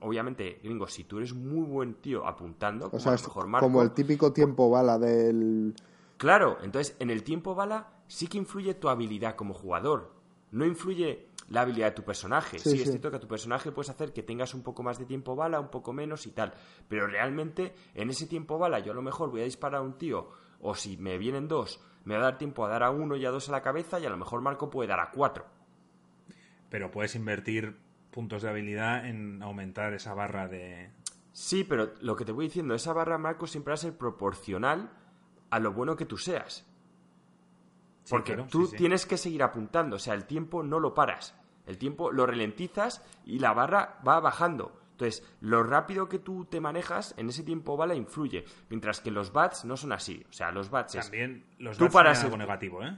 obviamente, gringo, si tú eres muy buen tío apuntando, como, mejor como el típico tiempo bala del... Claro, entonces en el tiempo bala sí que influye tu habilidad como jugador, no influye la habilidad de tu personaje. Sí, es cierto que a tu personaje puedes hacer que tengas un poco más de tiempo bala, un poco menos y tal, pero realmente en ese tiempo bala yo a lo mejor voy a disparar a un tío, o si me vienen dos, me va a dar tiempo a dar a uno y a dos a la cabeza y a lo mejor Marco puede dar a cuatro pero puedes invertir puntos de habilidad en aumentar esa barra de... Sí, pero lo que te voy diciendo, esa barra, Marco, siempre va a ser proporcional a lo bueno que tú seas. Porque tú tienes que seguir apuntando, o sea, el tiempo no lo paras. El tiempo lo ralentizas y la barra va bajando. Entonces, lo rápido que tú te manejas en ese tiempo bala influye. Mientras que los bats no son así. O sea, los bats También los bats paras algo negativo, ¿eh?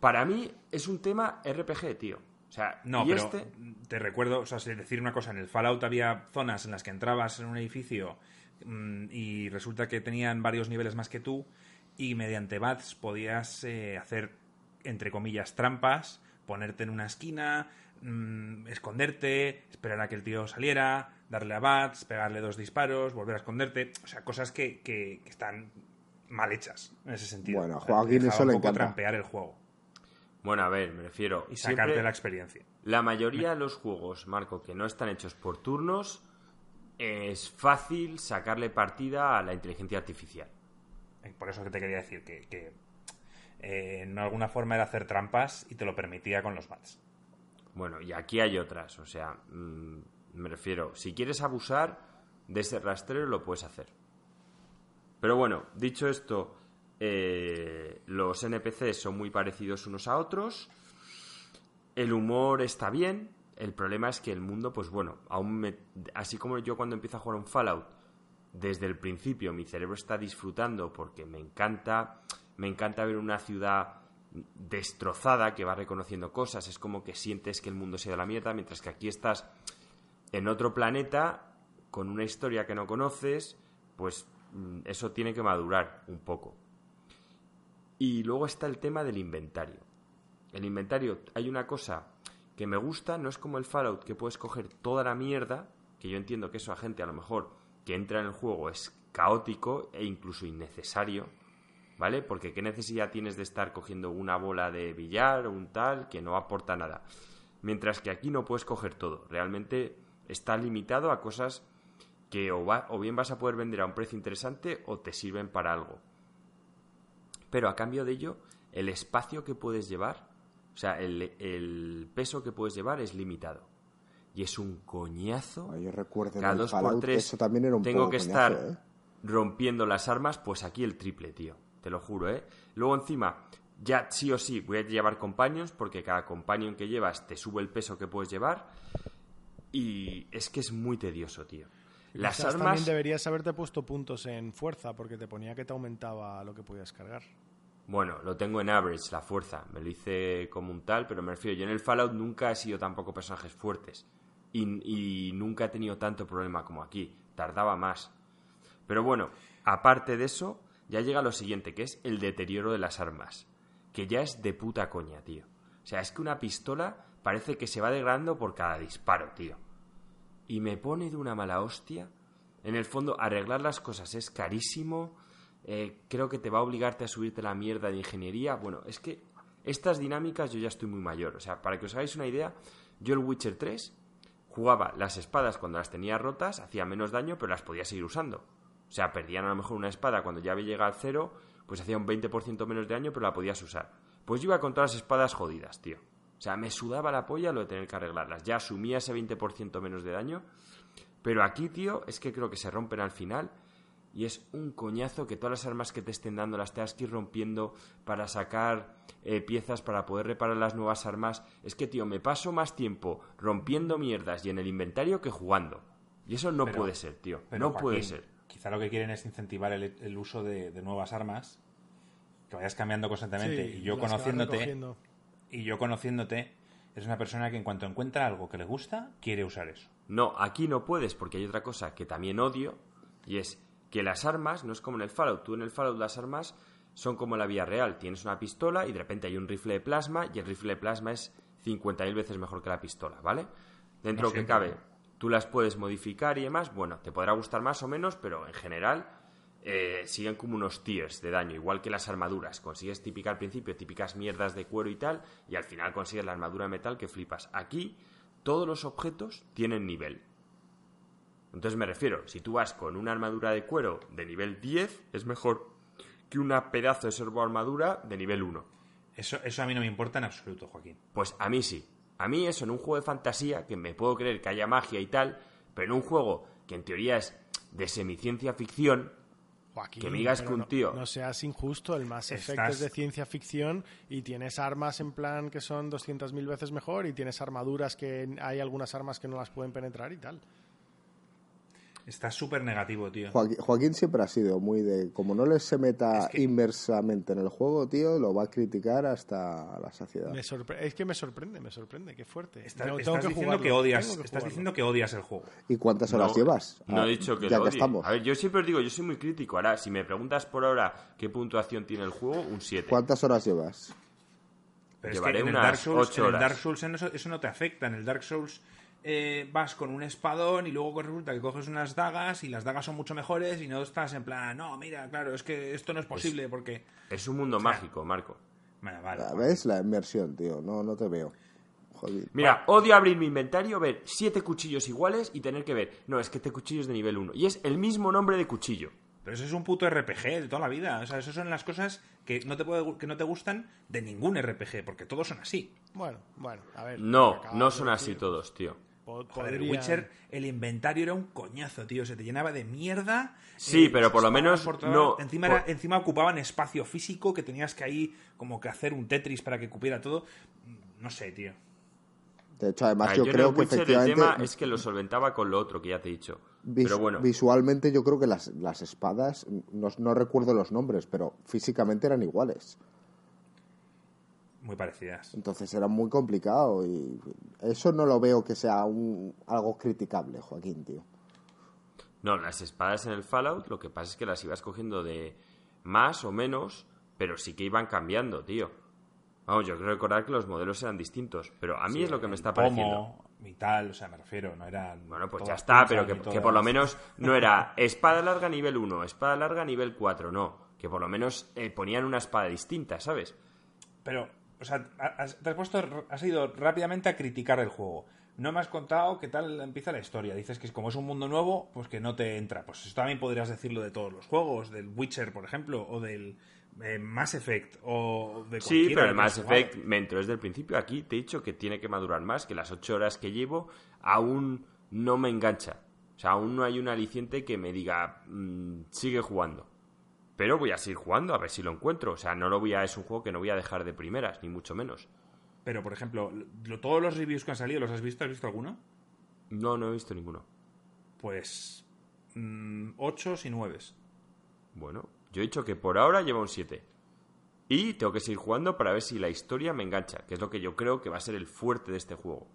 Para mí es un tema RPG, tío. O sea, no, pero este te recuerdo, o sea, decir una cosa, en el Fallout había zonas en las que entrabas en un edificio mm, y resulta que tenían varios niveles más que tú y mediante bats podías eh, hacer, entre comillas, trampas, ponerte en una esquina, mm, esconderte, esperar a que el tío saliera, darle a bats, pegarle dos disparos, volver a esconderte, o sea, cosas que, que, están mal hechas en ese sentido. Bueno, a Joaquín eso le encanta. trampear el juego. Bueno, a ver, me refiero. Y sacarte la experiencia. La mayoría de los juegos, Marco, que no están hechos por turnos, es fácil sacarle partida a la inteligencia artificial. Eh, por eso que te quería decir que, que eh, no alguna forma era hacer trampas y te lo permitía con los bats. Bueno, y aquí hay otras, o sea, mm, me refiero, si quieres abusar de ese rastreo lo puedes hacer. Pero bueno, dicho esto, eh, los NPCs son muy parecidos unos a otros. El humor está bien. El problema es que el mundo, pues bueno, aún me- así como yo cuando empiezo a jugar un Fallout, desde el principio mi cerebro está disfrutando porque me encanta, me encanta ver una ciudad destrozada que va reconociendo cosas. Es como que sientes que el mundo se ha ido a la mierda, mientras que aquí estás en otro planeta con una historia que no conoces, pues mm, eso tiene que madurar un poco. Y luego está el tema del inventario. El inventario, hay una cosa que me gusta, no es como el Fallout que puedes coger toda la mierda, que yo entiendo que eso a gente a lo mejor que entra en el juego es caótico e incluso innecesario, ¿vale? Porque qué necesidad tienes de estar cogiendo una bola de billar o un tal que no aporta nada. Mientras que aquí no puedes coger todo. Realmente está limitado a cosas que o, va- o bien vas a poder vender a un precio interesante o te sirven para algo. Pero a cambio de ello, el espacio que puedes llevar, o sea, el, el peso que puedes llevar es limitado. Y es un coñazo. Yo recuerdo Cada dos por tres eso también era un tengo poco que coñazo, estar ¿eh? rompiendo las armas, pues aquí el triple, tío. Te lo juro, ¿eh? Luego encima, ya sí o sí voy a llevar companions, porque cada companion que llevas te sube el peso que puedes llevar. Y es que es muy tedioso, tío. Las Quizás armas... También deberías haberte puesto puntos en fuerza porque te ponía que te aumentaba lo que podías cargar. Bueno, lo tengo en average, la fuerza. Me lo hice como un tal, pero me refiero, yo en el Fallout nunca he sido tampoco personajes fuertes. Y, y nunca he tenido tanto problema como aquí. Tardaba más. Pero bueno, aparte de eso, ya llega lo siguiente, que es el deterioro de las armas. Que ya es de puta coña, tío. O sea, es que una pistola parece que se va degradando por cada disparo, tío. Y me pone de una mala hostia. En el fondo, arreglar las cosas es carísimo. Eh, creo que te va a obligarte a subirte la mierda de ingeniería. Bueno, es que estas dinámicas yo ya estoy muy mayor. O sea, para que os hagáis una idea, yo el Witcher 3 jugaba las espadas cuando las tenía rotas, hacía menos daño, pero las podía seguir usando. O sea, perdían a lo mejor una espada cuando ya había llegado al cero, pues hacía un 20% menos de daño, pero la podías usar. Pues yo iba con todas las espadas jodidas, tío. O sea, me sudaba la polla lo de tener que arreglarlas. Ya asumía ese 20% menos de daño. Pero aquí, tío, es que creo que se rompen al final. Y es un coñazo que todas las armas que te estén dando las tengas que ir rompiendo para sacar eh, piezas para poder reparar las nuevas armas. Es que, tío, me paso más tiempo rompiendo mierdas y en el inventario que jugando. Y eso no Pero- puede ser, tío. Pero, no puede ser. Quizá lo que quieren es incentivar el, el uso de, de nuevas armas, que vayas cambiando constantemente. Sí, y yo conociéndote, y yo conociéndote, es una persona que en cuanto encuentra algo que le gusta, quiere usar eso. No, aquí no puedes porque hay otra cosa que también odio y es que las armas no es como en el Fallout. Tú en el Fallout las armas son como en la vía real. Tienes una pistola y de repente hay un rifle de plasma y el rifle de plasma es 50.000 veces mejor que la pistola, ¿vale? Dentro No lo que siempre, cabe. Tú las puedes modificar y demás. Bueno, te podrá gustar más o menos, pero en general eh, siguen como unos tiers de daño, igual que las armaduras. Consigues típica al principio, típicas mierdas de cuero y tal, y al final consigues la armadura de metal que flipas. Aquí todos los objetos tienen nivel. Entonces me refiero, si tú vas con una armadura de cuero de nivel 10, es mejor que una pedazo de servo armadura de nivel 1. Eso, eso a mí no me importa en absoluto, Joaquín. Pues a mí sí. A mí eso en un juego de fantasía, que me puedo creer que haya magia y tal, pero en un juego que en teoría es de semiciencia ficción, Joaquín, Que me digas que un no- tío- No, seas injusto, el Mass Effect Estás- es de ciencia ficción y tienes armas en plan que son 200.000 veces mejor y tienes armaduras que hay algunas armas que no las pueden penetrar y tal. Está súper negativo, tío. Joaquín, Joaquín siempre ha sido muy de, como no le se meta Es que- inmersamente en el juego, tío, lo va a criticar hasta la saciedad. Me sorpre- es que me sorprende, me sorprende, qué fuerte. Está- estás que diciendo que odias, que estás diciendo que odias el juego. ¿Y cuántas horas No, llevas? No Ah, he dicho que ya lo que odie. estamos. A ver, yo siempre os digo, yo soy muy crítico. Ahora, si me preguntas por ahora qué puntuación tiene el juego, un 7. ¿Cuántas horas llevas? Pero es Llevaré que en el unas Dark Souls, ocho en el horas. Dark Souls eso, eso no te afecta. En el Dark Souls eh, vas con un espadón y luego resulta que coges unas dagas y las dagas son mucho mejores y no estás en plan, no, mira, claro, es que esto no es posible porque... Es un mundo mágico, Marco. Bueno, vale, Ah, vale. ¿Ves? La inmersión, tío. No, no te veo. Joder. Mira, odio abrir mi inventario, ver siete cuchillos iguales y tener que ver, no, es que este cuchillo es de nivel 1. Y es el mismo nombre de cuchillo. Pero eso es un puto RPG de toda la vida. O sea, esas son las cosas que no te, puede- que no te gustan de ningún RPG, porque todos son así. Bueno, bueno, a ver. No, no son así todos, tío. Joder, el Witcher, el inventario era un coñazo, tío. Se te llenaba de mierda. Sí, eh, pero por lo menos por todo- no- Encima, por- era- encima ocupaban espacio físico que tenías que ahí como que hacer un Tetris para que cupiera todo. No sé, tío. De hecho, además, Ah, yo creo que Witcher efectivamente. el tema es que lo solventaba con lo otro que ya te he dicho. vis- Pero bueno, Visualmente, yo creo que las, las espadas, no, no recuerdo los nombres, pero físicamente eran iguales. Muy parecidas. Entonces era muy complicado y eso no lo veo que sea un, algo criticable, Joaquín, tío. no, las espadas en el Fallout lo que pasa es que las ibas cogiendo de más o menos, pero sí que iban cambiando, tío. Vamos, yo creo recordar que los modelos eran distintos, pero a mí Sí, es lo que me está pareciendo. y tal, o sea, me refiero, no eran. Bueno, pues ya está, pero que, por lo menos no era espada larga nivel 1, espada larga nivel 4, no. Que por lo menos eh, ponían una espada distinta, ¿sabes? Pero, o sea, has, te has puesto, has ido rápidamente a criticar el juego. No me has contado qué tal empieza la historia. Dices que como es un mundo nuevo, pues que no te entra. Pues eso también podrías decirlo de todos los juegos, del Witcher, por ejemplo, o del eh, Mass Effect, o de Sí, pero el Mass jugado. Effect me entró desde el principio. Aquí te he dicho que tiene que madurar más, que las 8 horas que llevo aún no me engancha. O sea, aún no hay un aliciente que me diga, "Mm, sigue jugando. Pero voy a seguir jugando a ver si lo encuentro. O sea, no lo voy a, es un juego que no voy a dejar de primeras, ni mucho menos. Pero, por ejemplo, lo- todos los reviews que han salido, ¿los has visto? ¿Has visto alguno? No, no he visto ninguno. Pues. 8 y 9. Bueno, yo he dicho que por ahora lleva un 7. Y tengo que seguir jugando para ver si la historia me engancha, que es lo que yo creo que va a ser el fuerte de este juego.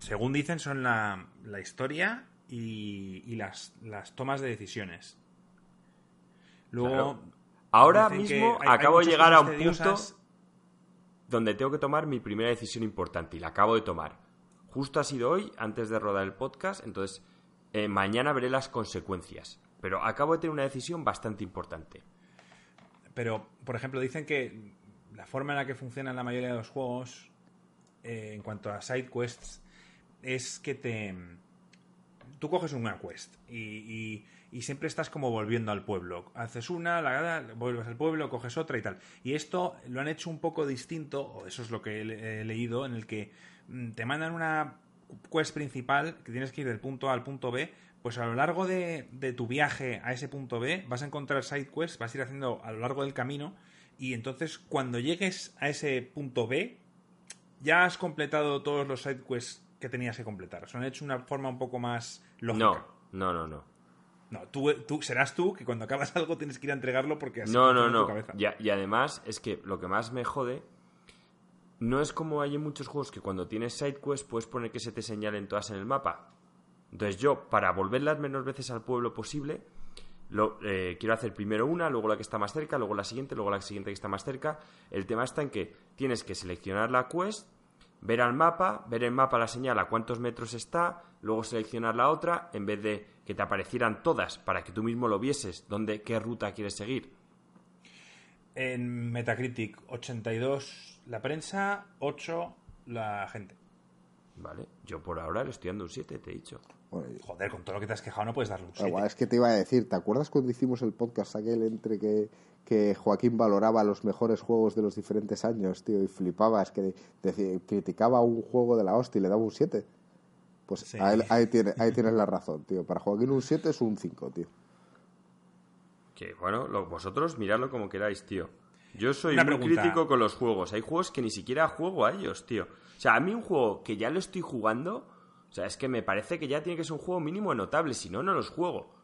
Según dicen, son la, la historia y, y las, las tomas de decisiones. Luego. Claro. Ahora mismo hay- hay acabo de llegar a un punto donde tengo que tomar mi primera decisión importante y la acabo de tomar. Justo ha sido hoy, antes de rodar el podcast, entonces eh, mañana veré las consecuencias. Pero acabo de tener una decisión bastante importante. Pero, por ejemplo, dicen que la forma en la que funcionan la mayoría de los juegos, eh, en cuanto a side quests, es que te. Tú coges una quest y, y- y siempre estás como volviendo al pueblo. Haces una, la vuelves al pueblo, coges otra y tal. Y esto lo han hecho un poco distinto, o eso es lo que he, le- he leído, en el que mm, te mandan una quest principal que tienes que ir del punto A al punto B. Pues a lo largo de, de tu viaje a ese punto B vas a encontrar side quests, vas a ir haciendo a lo largo del camino. Y entonces cuando llegues a ese punto B, ya has completado todos los side quests que tenías que completar. O sea, han hecho una forma un poco más lógica. No, no, no, no. No, tú, tú serás tú que cuando acabas algo tienes que ir a entregarlo porque así No, no, en tu no. cabeza. Y, a- y además es que lo que más me jode no es como hay en muchos juegos que cuando tienes side quest puedes poner que se te señalen todas en el mapa. Entonces yo, para volver las menos veces al pueblo posible, lo, eh, quiero hacer primero una, luego la que está más cerca, luego la siguiente, luego la siguiente que está más cerca. El tema está en que tienes que seleccionar la quest, ver al mapa, ver el mapa la señal a cuántos metros está, luego seleccionar la otra, en vez de que te aparecieran todas para que tú mismo lo vieses, dónde, qué ruta quieres seguir. En Metacritic 82 la prensa, 8 la gente. Vale, yo por ahora le estoy dando un 7, te he dicho. Bueno, Joder, con todo lo que te has quejado no puedes darle un 7. guau, es que te iba a decir, ¿te acuerdas cuando hicimos el podcast aquel entre que, que Joaquín valoraba los mejores juegos de los diferentes años, tío, y flipabas, que decía- criticaba un juego de la hostia y le daba un 7? Pues Sí. ahí, ahí, tiene- ahí tienes la razón, tío. Para Joaquín un 7 es un 5, tío. Que bueno, lo- vosotros miradlo como queráis, tío. Yo soy Una muy pregunta. crítico con los juegos. Hay juegos que ni siquiera juego a ellos, tío. O sea, a mí un juego que ya lo estoy jugando, o sea, es que me parece que ya tiene que ser un juego mínimo notable, si no, no los juego.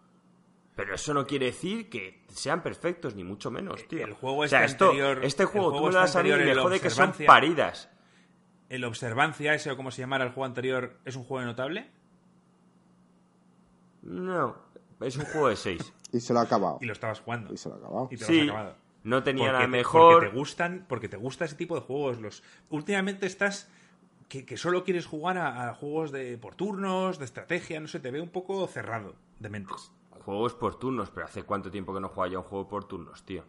Pero eso no quiere decir que sean perfectos, ni mucho menos, tío. el juego o sea, este esto, anterior- este el juego juego tú este lo das a mí y me el jode que son Observancia- paridas. ¿El Observancia, ese o como se llamara el juego anterior, es un juego notable? No, es un juego de 6. Y se lo ha acabado. Y lo estabas jugando. Y se lo ha acabado. Y te lo Sí, has acabado. no tenía Porque la te- mejor... Porque te gustan, porque te gusta ese tipo de juegos. Los últimamente estás que, que solo quieres jugar a, a juegos de por turnos, de estrategia, no sé, te veo un poco cerrado de mentes. Juegos por turnos, pero ¿hace cuánto tiempo que no juego ya un juego por turnos, tío?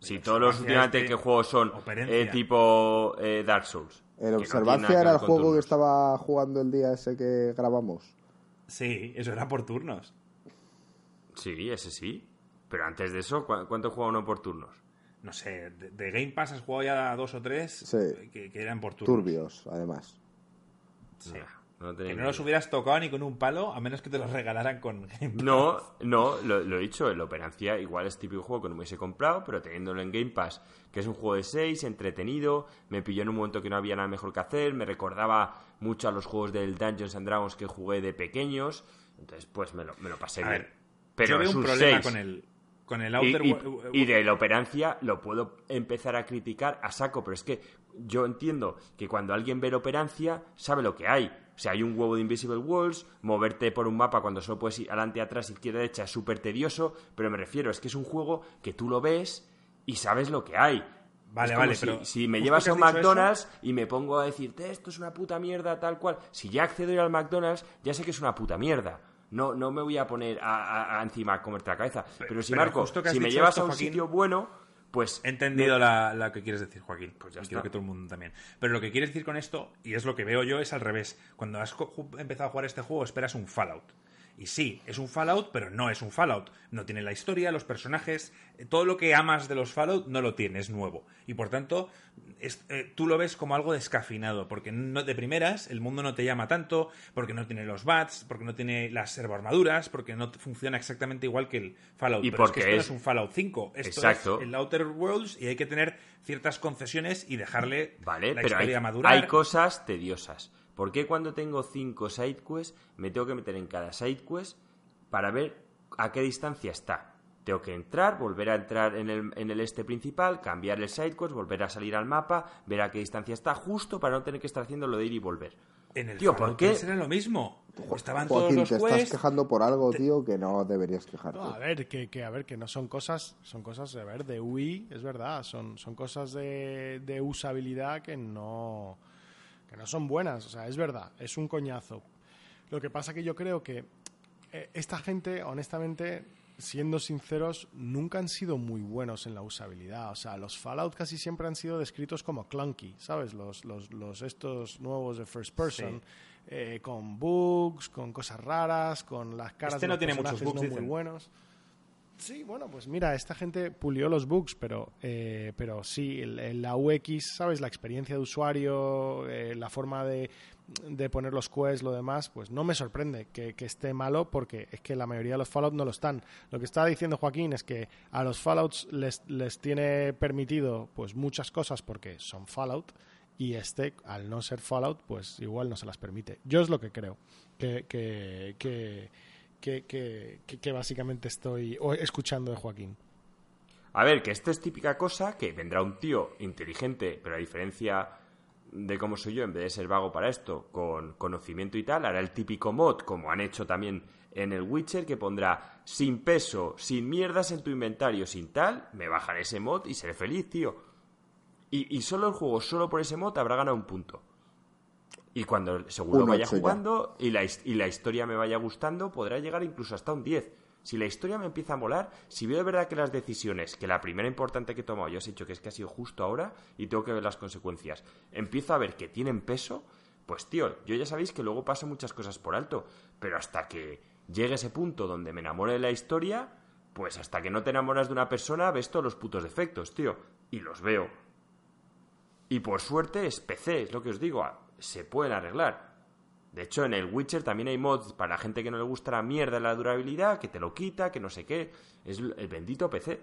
Si todos los últimamente que juego son eh, tipo eh, Dark Souls. ¿El Observancia era el juego que estaba jugando el día ese que grabamos? Sí, eso era por turnos. Sí, ese sí. Pero antes de eso, ¿cu- ¿cuánto juega uno por turnos? No sé, de, de Game Pass has jugado ya dos o tres Sí. que, que eran por turnos. Turbios, además. Sí. Que no los hubieras tocado ni con un palo, a menos que te los regalaran con Game Pass. No, no, lo, he dicho, el Operancia igual es típico juego que no me hubiese comprado, pero teniéndolo en Game Pass, que es un juego de 6, entretenido, me pilló en un momento que no había nada mejor que hacer, me recordaba mucho a los juegos del Dungeons and Dragons que jugué de pequeños, entonces pues me lo, me lo pasé bien. pero yo veo un, problema con el, con el Outer y, y, de la operancia lo puedo empezar a criticar a saco, pero es que yo entiendo que cuando alguien ve la operancia sabe lo que hay. O sea, hay un huevo de Invisible Walls, moverte por un mapa cuando solo puedes ir adelante, atrás, izquierda, derecha es súper tedioso, pero me refiero, es que es un juego que tú lo ves y sabes lo que hay. Vale, vale, si, pero. Si me llevas a un McDonald's y me pongo a decirte esto es una puta mierda, tal cual. Si ya accedo a ir al McDonald's, ya sé que es una puta mierda. No, no me voy a poner a, encima a comerte la cabeza. Pero, si, Marco, si me llevas a un sitio bueno, pues. He entendido la, que quieres decir, Joaquín. Pues ya Quiero que todo el mundo también. Pero lo que quieres decir con esto, y es lo que veo yo, es al revés. Cuando has empezado a jugar este juego, esperas un Fallout. Y sí, es un Fallout, pero no es un Fallout. No tiene la historia, los personajes, eh, todo lo que amas de los Fallout no lo tiene, es nuevo. Y por tanto, eh, tú lo ves como algo descafinado, porque no, de primeras el mundo no te llama tanto, porque no tiene los bats, porque no tiene las servoarmaduras, porque no funciona exactamente igual que el Fallout. Y pero porque es que esto es... un Fallout 5. Esto es el Outer Worlds y hay que tener ciertas concesiones y dejarle vale, la pero historia hay, madurar. Hay cosas tediosas. ¿Por qué cuando tengo cinco sidequests me tengo que meter en cada sidequest para ver a qué distancia está? Tengo que entrar, volver a entrar en el, en el este principal, cambiar el sidequest, volver a salir al mapa, ver a qué distancia está, justo para no tener que estar haciendo lo de ir y volver. En el tío, ¿por qué? Era lo mismo. Estaban Joaquín, todos los te quests... estás quejando por algo, tío, que no deberías quejarte. No, a ver, que, que, a ver, que no son cosas, son cosas, a ver, de UI, es verdad, son, son cosas de, de usabilidad que no que no son buenas, o sea, es verdad, es un coñazo. Lo que pasa que yo creo que eh, esta gente, honestamente, siendo sinceros, nunca han sido muy buenos en la usabilidad. O sea, los Fallout casi siempre han sido descritos como clunky, ¿sabes? Los, los, los estos nuevos de first person, sí. eh, con bugs, con cosas raras, con las caras este de no los tiene muchos bugs, no muy buenos. Sí, bueno, pues mira, esta gente pulió los bugs, pero, eh, pero sí, la UX, ¿sabes? La experiencia de usuario, eh, la forma de, de, poner los quests, lo demás, pues no me sorprende que, que, esté malo porque es que la mayoría de los Fallout no lo están. Lo que está diciendo Joaquín es que a los Fallouts les, les tiene permitido pues muchas cosas porque son Fallout y este, al no ser Fallout, pues igual no se las permite. Yo es lo que creo, que... que, que que, que, básicamente estoy escuchando de Joaquín. A ver, que esto es típica cosa que vendrá un tío inteligente, pero a diferencia de cómo soy yo, en vez de ser vago para esto, con conocimiento y tal, hará el típico mod, como han hecho también en el Witcher, que pondrá sin peso, sin mierdas en tu inventario, sin tal, me bajaré ese mod y seré feliz, tío. Y, y solo el juego, solo por ese mod, habrá ganado un punto. Y cuando seguro vaya jugando y la, y la, historia me vaya gustando, podrá llegar incluso hasta un 10. Si la historia me empieza a molar, si veo de verdad que las decisiones, que la primera importante que he tomado, yo os he dicho que es que ha sido justo ahora y tengo que ver las consecuencias, empiezo a ver que tienen peso, pues tío, yo ya sabéis que luego paso muchas cosas por alto, pero hasta que llegue ese punto donde me enamore de la historia, pues hasta que no te enamoras de una persona, ves todos los putos defectos, tío, y los veo. Y por suerte es PC, es lo que os digo, se pueden arreglar. De hecho, en el Witcher también hay mods para la gente que no le gusta la mierda de la durabilidad, que te lo quita, que no sé qué. Es el bendito PC.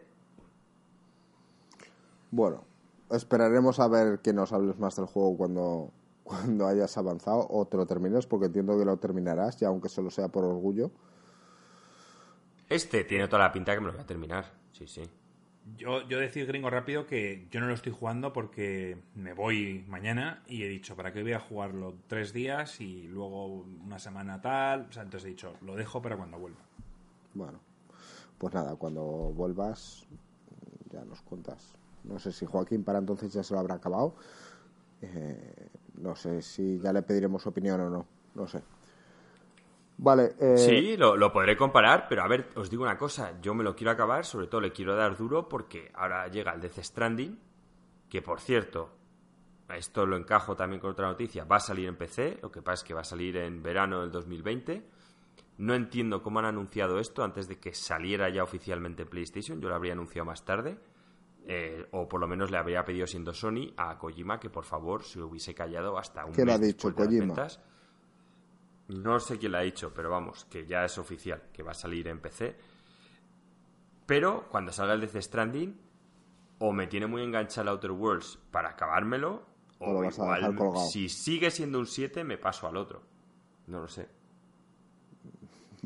Bueno, esperaremos a ver que nos hables más del juego cuando, cuando hayas avanzado o te lo termines, porque entiendo que lo terminarás, ya aunque solo sea por orgullo. Este tiene toda la pinta que me lo voy a terminar, sí, sí. Yo, yo decir, gringo, rápido que yo no lo estoy jugando porque me voy mañana y he dicho, ¿para qué voy a jugarlo tres días y luego una semana tal? O sea, entonces he dicho, lo dejo para cuando vuelva. Bueno, pues nada, cuando vuelvas ya nos cuentas. No sé si Joaquín para entonces ya se lo habrá acabado. Eh, no sé si ya le pediremos opinión o no. No sé. Vale. Eh... Sí, lo, lo, podré comparar, pero a ver, os digo una cosa. Yo me lo quiero acabar, sobre todo le quiero dar duro porque ahora llega el Death Stranding, que por cierto, esto lo encajo también con otra noticia, va a salir en PC, lo que pasa es que va a salir en verano del 2020. No entiendo cómo han anunciado esto antes de que saliera ya oficialmente en PlayStation, yo lo habría anunciado más tarde. Eh, o por lo menos le habría pedido siendo Sony a Kojima que por favor se hubiese callado hasta un ¿Qué mes le ha dicho de Kojima? las ventas No sé quién la ha dicho, pero vamos, que ya es oficial, que va a salir en PC. Pero cuando salga el Death Stranding, o me tiene muy enganchado el Outer Worlds para acabármelo, o, igual, si sigue siendo un 7, me paso al otro. No lo sé.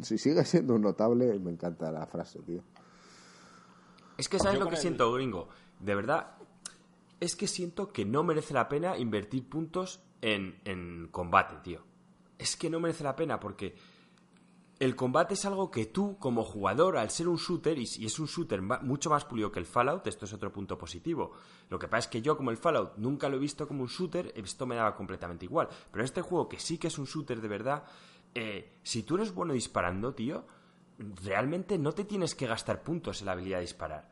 Si sigue siendo un notable, me encanta la frase, tío. Es que sabes Yo lo que el- siento, gringo. De verdad, es que siento que no merece la pena invertir puntos en, en combate, tío. Es que no merece la pena porque el combate es algo que tú, como jugador, al ser un shooter, y es un shooter mucho más pulido que el Fallout, esto es otro punto positivo. Lo que pasa es que yo, como el Fallout, nunca lo he visto como un shooter, esto me daba completamente igual. Pero este juego, que sí que es un shooter de verdad, eh, si tú eres bueno disparando, tío, realmente no te tienes que gastar puntos en la habilidad de disparar.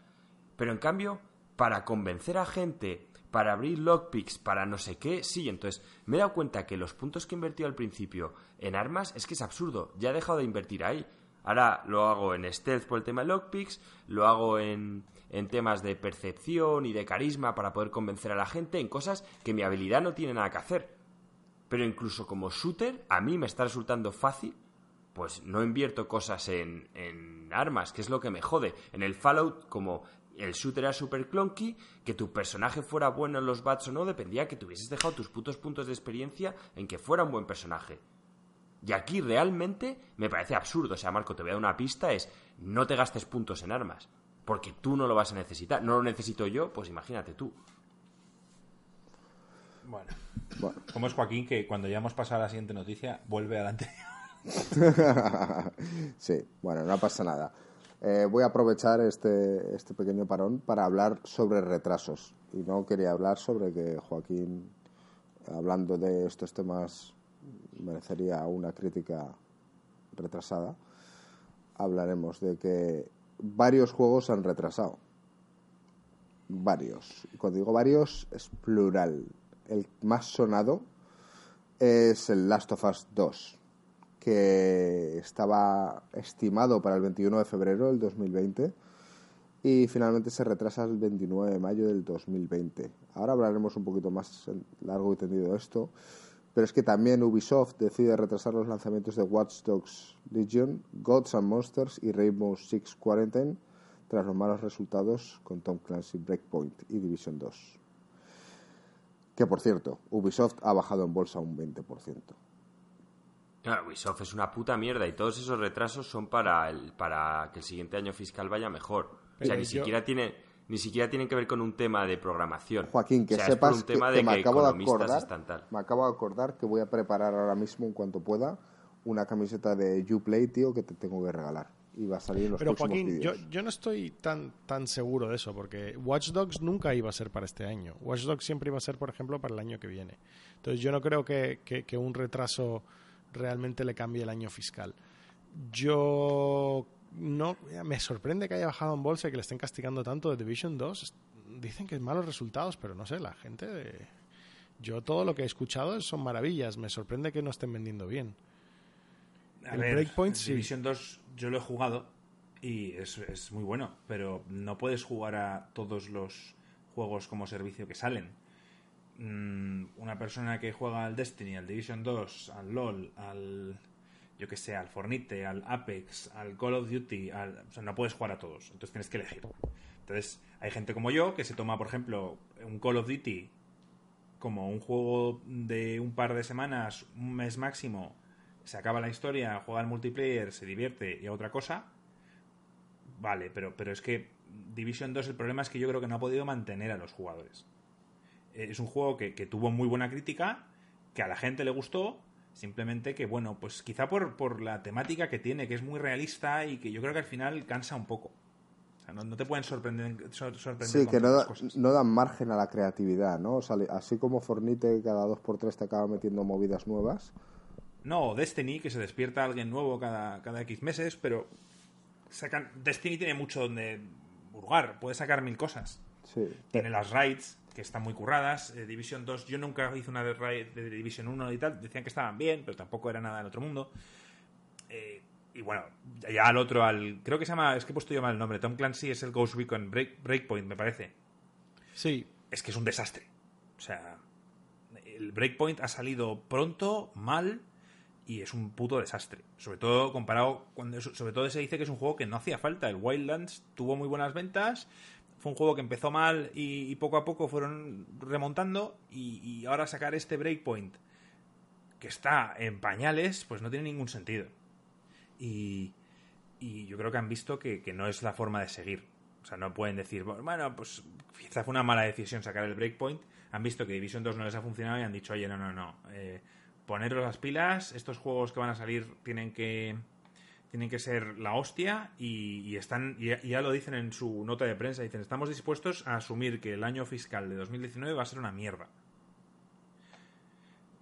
Pero en cambio, para convencer a gente, para abrir lockpicks, para no sé qué, sí. Entonces, me he dado cuenta que los puntos que he invertido al principio en armas es que es absurdo. Ya he dejado de invertir ahí. Ahora lo hago en stealth por el tema de lockpicks, lo hago en, en temas de percepción y de carisma para poder convencer a la gente, en cosas que mi habilidad no tiene nada que hacer. Pero incluso como shooter, a mí me está resultando fácil pues no invierto cosas en, en armas, que es lo que me jode. En el Fallout, como el shooter era super clunky, que tu personaje fuera bueno en los bats o no, dependía que tuvieses dejado tus putos puntos de experiencia en que fuera un buen personaje. Y aquí realmente me parece absurdo. O sea, Marco, te voy a dar una pista, es no te gastes puntos en armas. Porque tú no lo vas a necesitar. No lo necesito yo, pues imagínate tú. Bueno, Bueno, como es Joaquín, que cuando ya hemos pasado a la siguiente noticia, vuelve adelante. sí, bueno, no pasa nada. Eh, voy a aprovechar este, este pequeño parón para hablar sobre retrasos. Y no quería hablar sobre que Joaquín, hablando de estos temas, merecería una crítica retrasada. Hablaremos de que varios juegos se han retrasado. Varios. Y cuando digo varios, es plural. El más sonado es el Last of Us 2 que estaba estimado para el 21 de febrero del 2020 y finalmente se retrasa el 29 de mayo del 2020. Ahora hablaremos un poquito más largo y tendido de esto, pero es que también Ubisoft decide retrasar los lanzamientos de Watch Dogs Legion, Gods and Monsters y Rainbow Six Quarantine tras los malos resultados con Tom Clancy Breakpoint y Division 2. Que por cierto, Ubisoft ha bajado en bolsa un 20%. Claro, Ubisoft es una puta mierda y todos esos retrasos son para, el, para que el siguiente año fiscal vaya mejor. o sea, ni yo- siquiera tiene ni siquiera tienen que ver con un tema de programación. Joaquín, que o sea, es por sepas un tema que, de que me que acabo de economistas acordar, están tal. me acabo de acordar que voy a preparar ahora mismo en cuanto pueda una camiseta de Uplay, tío, que te tengo que regalar y va a salir en los Pero próximos Joaquín, yo, yo no estoy tan, tan seguro de eso, porque Watch Dogs nunca iba a ser para este año. Watch Dogs siempre iba a ser, por ejemplo, para el año que viene. Entonces yo no creo que, que- que un retraso realmente le cambie el año fiscal. Yo no me sorprende que haya bajado en bolsa y que le estén castigando tanto de Division 2. Dicen que es malos resultados, pero no sé, la gente... de- Yo todo lo que he escuchado son maravillas. Me sorprende que no estén vendiendo bien. A El ver, Breakpoint, sí. Division 2 yo lo he jugado y es, es muy bueno, pero no puedes jugar a todos los juegos como servicio que salen. Mm, una persona que juega al Destiny, al Division 2, al LOL, al yo que sé, al Fornite, al Apex, al Call of Duty, al- o sea, no puedes jugar a todos, entonces tienes que elegir. Entonces, hay gente como yo que se toma, por ejemplo, un Call of Duty como un juego de un par de semanas, un mes máximo, se acaba la historia, juega al multiplayer, se divierte y a otra cosa, vale, pero, pero es que Division 2 el problema es que yo creo que no ha podido mantener a los jugadores. Es un juego que, que tuvo muy buena crítica, que a la gente le gustó, simplemente que, bueno, pues quizá por, por la temática que tiene, que es muy realista y que yo creo que al final cansa un poco. O sea, no, no te pueden sorprender, sor- sorprender Sí, que no, tantas da- cosas. no dan margen a la creatividad, ¿no? O sea, así como Fornite cada 2x3 te acaba metiendo movidas nuevas. No, Destiny, que se despierta alguien nuevo cada, cada X meses, pero sacan Destiny tiene mucho donde burgar, puede sacar mil cosas. Sí. Tiene las raids, que están muy curradas. eh, Division 2, yo nunca hice una de de Division 1 y tal, decían que estaban bien, pero tampoco era nada del otro mundo. Eh, y bueno, ya al otro, al creo que se llama, es que he puesto yo mal el nombre, Tom Clancy es el Ghost Recon Break- Breakpoint, me parece Sí, es que es un desastre. O sea, el Breakpoint ha salido pronto, mal, y es un puto desastre. Sobre todo comparado cuando sobre todo se dice que es un juego que no hacía falta. El Wildlands tuvo muy buenas ventas, fue un juego que empezó mal y, poco a poco fueron remontando y, ahora sacar este Breakpoint que está en pañales, pues no tiene ningún sentido. Y, yo creo que han visto que, no es la forma de seguir. O sea, no pueden decir, bueno, pues quizá fue una mala decisión sacar el Breakpoint. Han visto que Division 2 no les ha funcionado y han dicho, oye, no, no, no. Eh, poneros las pilas, estos juegos que van a salir tienen que tienen que ser la hostia y, están y ya, lo dicen en su nota de prensa dicen estamos dispuestos a asumir que el año fiscal de 2019 va a ser una mierda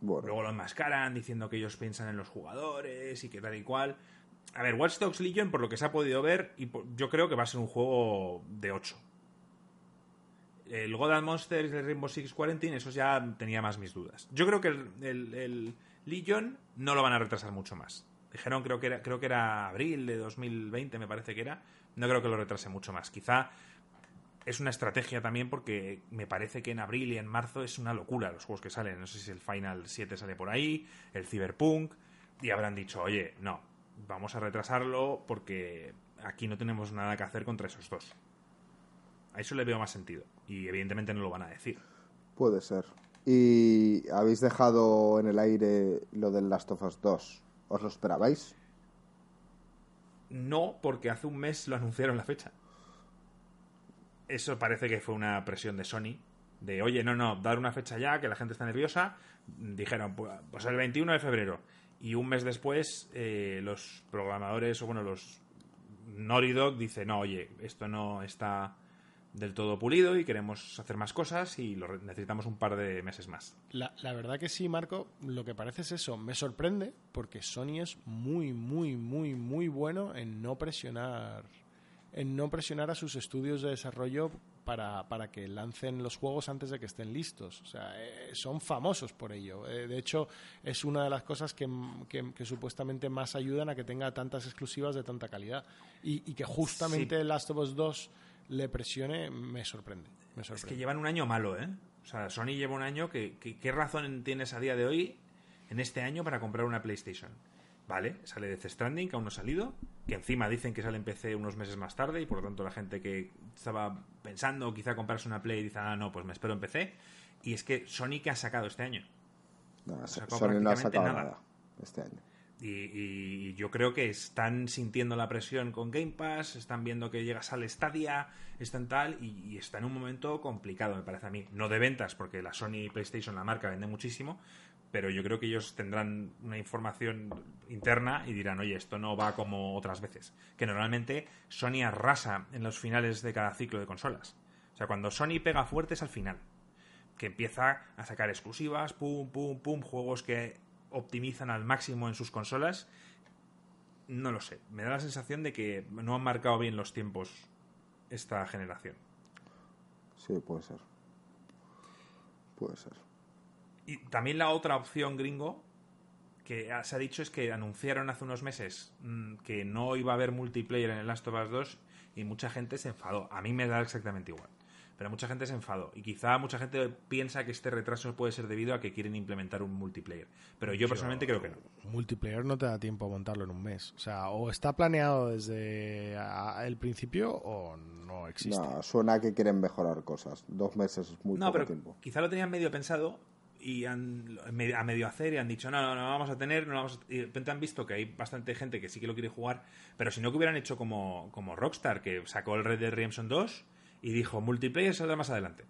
luego lo enmascaran diciendo que ellos piensan en los jugadores y que tal y cual a ver Watch Dogs Legion por lo que se ha podido ver y yo creo que va a ser un juego de 8 el God Monsters el Rainbow Six Quarantine, eso ya tenía más mis dudas. Yo creo que el, Legion no lo van a retrasar mucho más. Dijeron, creo que, era, creo que era abril de 2020, me parece que era. No creo que lo retrase mucho más. Quizá es una estrategia también porque me parece que en abril y en marzo es una locura los juegos que salen. No sé si el Final 7 sale por ahí, el Cyberpunk, y habrán dicho, oye, no, vamos a retrasarlo porque aquí no tenemos nada que hacer contra esos dos. A eso le veo más sentido. Y evidentemente no lo van a decir. Puede ser. ¿Y habéis dejado en el aire lo del Last of Us 2? ¿Os lo esperabais? No, porque hace un mes lo anunciaron la fecha. Eso parece que fue una presión de Sony. De, oye, no, no, dar una fecha ya, que la gente está nerviosa. Dijeron, pues, pues el 21 de febrero. Y un mes después, eh, los programadores, o bueno, los Naughty Dog dice, no, oye, esto no está del todo pulido y queremos hacer más cosas y lo, necesitamos un par de meses más. La, la, verdad que sí, Marco, lo que parece es eso. Me sorprende porque Sony es muy, muy, muy, muy bueno en no presionar en no presionar a sus estudios de desarrollo para, para que lancen los juegos antes de que estén listos. O sea, eh, son famosos por ello. Eh, de hecho, es una de las cosas que, que, supuestamente más ayudan a que tenga tantas exclusivas de tanta calidad. Y, y que justamente Last of Us 2 le presione, me sorprende, Es que llevan un año malo, ¿eh? O sea, Sony lleva un año que, ¿qué razón tienes a día de hoy, en este año, para comprar una PlayStation? Vale, sale de Stranding, que aún no ha salido, que encima dicen que sale en PC unos meses más tarde y por lo tanto la gente que estaba pensando quizá comprarse una Play dice, ah, no, pues me espero en PC. Y es que Sony que ha sacado este año. No, Sony no ha sacado nada este año. Y, yo creo que están sintiendo la presión con Game Pass, están viendo que llegas al Stadia, están tal, y, está en un momento complicado, me parece a mí. No de ventas, porque la Sony PlayStation, la marca, vende muchísimo, pero yo creo que ellos tendrán una información interna y dirán, oye, esto no va como otras veces. Que normalmente Sony arrasa en los finales de cada ciclo de consolas. O sea, cuando Sony pega fuerte es al final. Que empieza a sacar exclusivas, pum, pum, pum, juegos que optimizan al máximo en sus consolas, no lo sé. Me da la sensación de que no han marcado bien los tiempos esta generación. Sí, puede ser. Puede ser. Y también la otra opción gringo que se ha dicho es que anunciaron hace unos meses mm, que no iba a haber multiplayer en el Last of Us 2 y mucha gente se enfadó. A mí me da exactamente igual pero mucha gente se enfadó. Y quizá mucha gente piensa que este retraso puede ser debido a que quieren implementar un multiplayer. Pero yo, personalmente creo que no. Multiplayer no te da tiempo a montarlo en un mes. O sea, o está planeado desde el principio o no existe. No, suena que quieren mejorar cosas. Dos meses es muy no, poco tiempo. Quizá lo tenían medio pensado y han, a medio hacer y han dicho no, no, no vamos a tener, no vamos y de repente han visto que hay bastante gente que sí que lo quiere jugar, pero si no que hubieran hecho como, como Rockstar, que sacó el Red Dead Redemption 2 y dijo, multiplayer saldrá más adelante.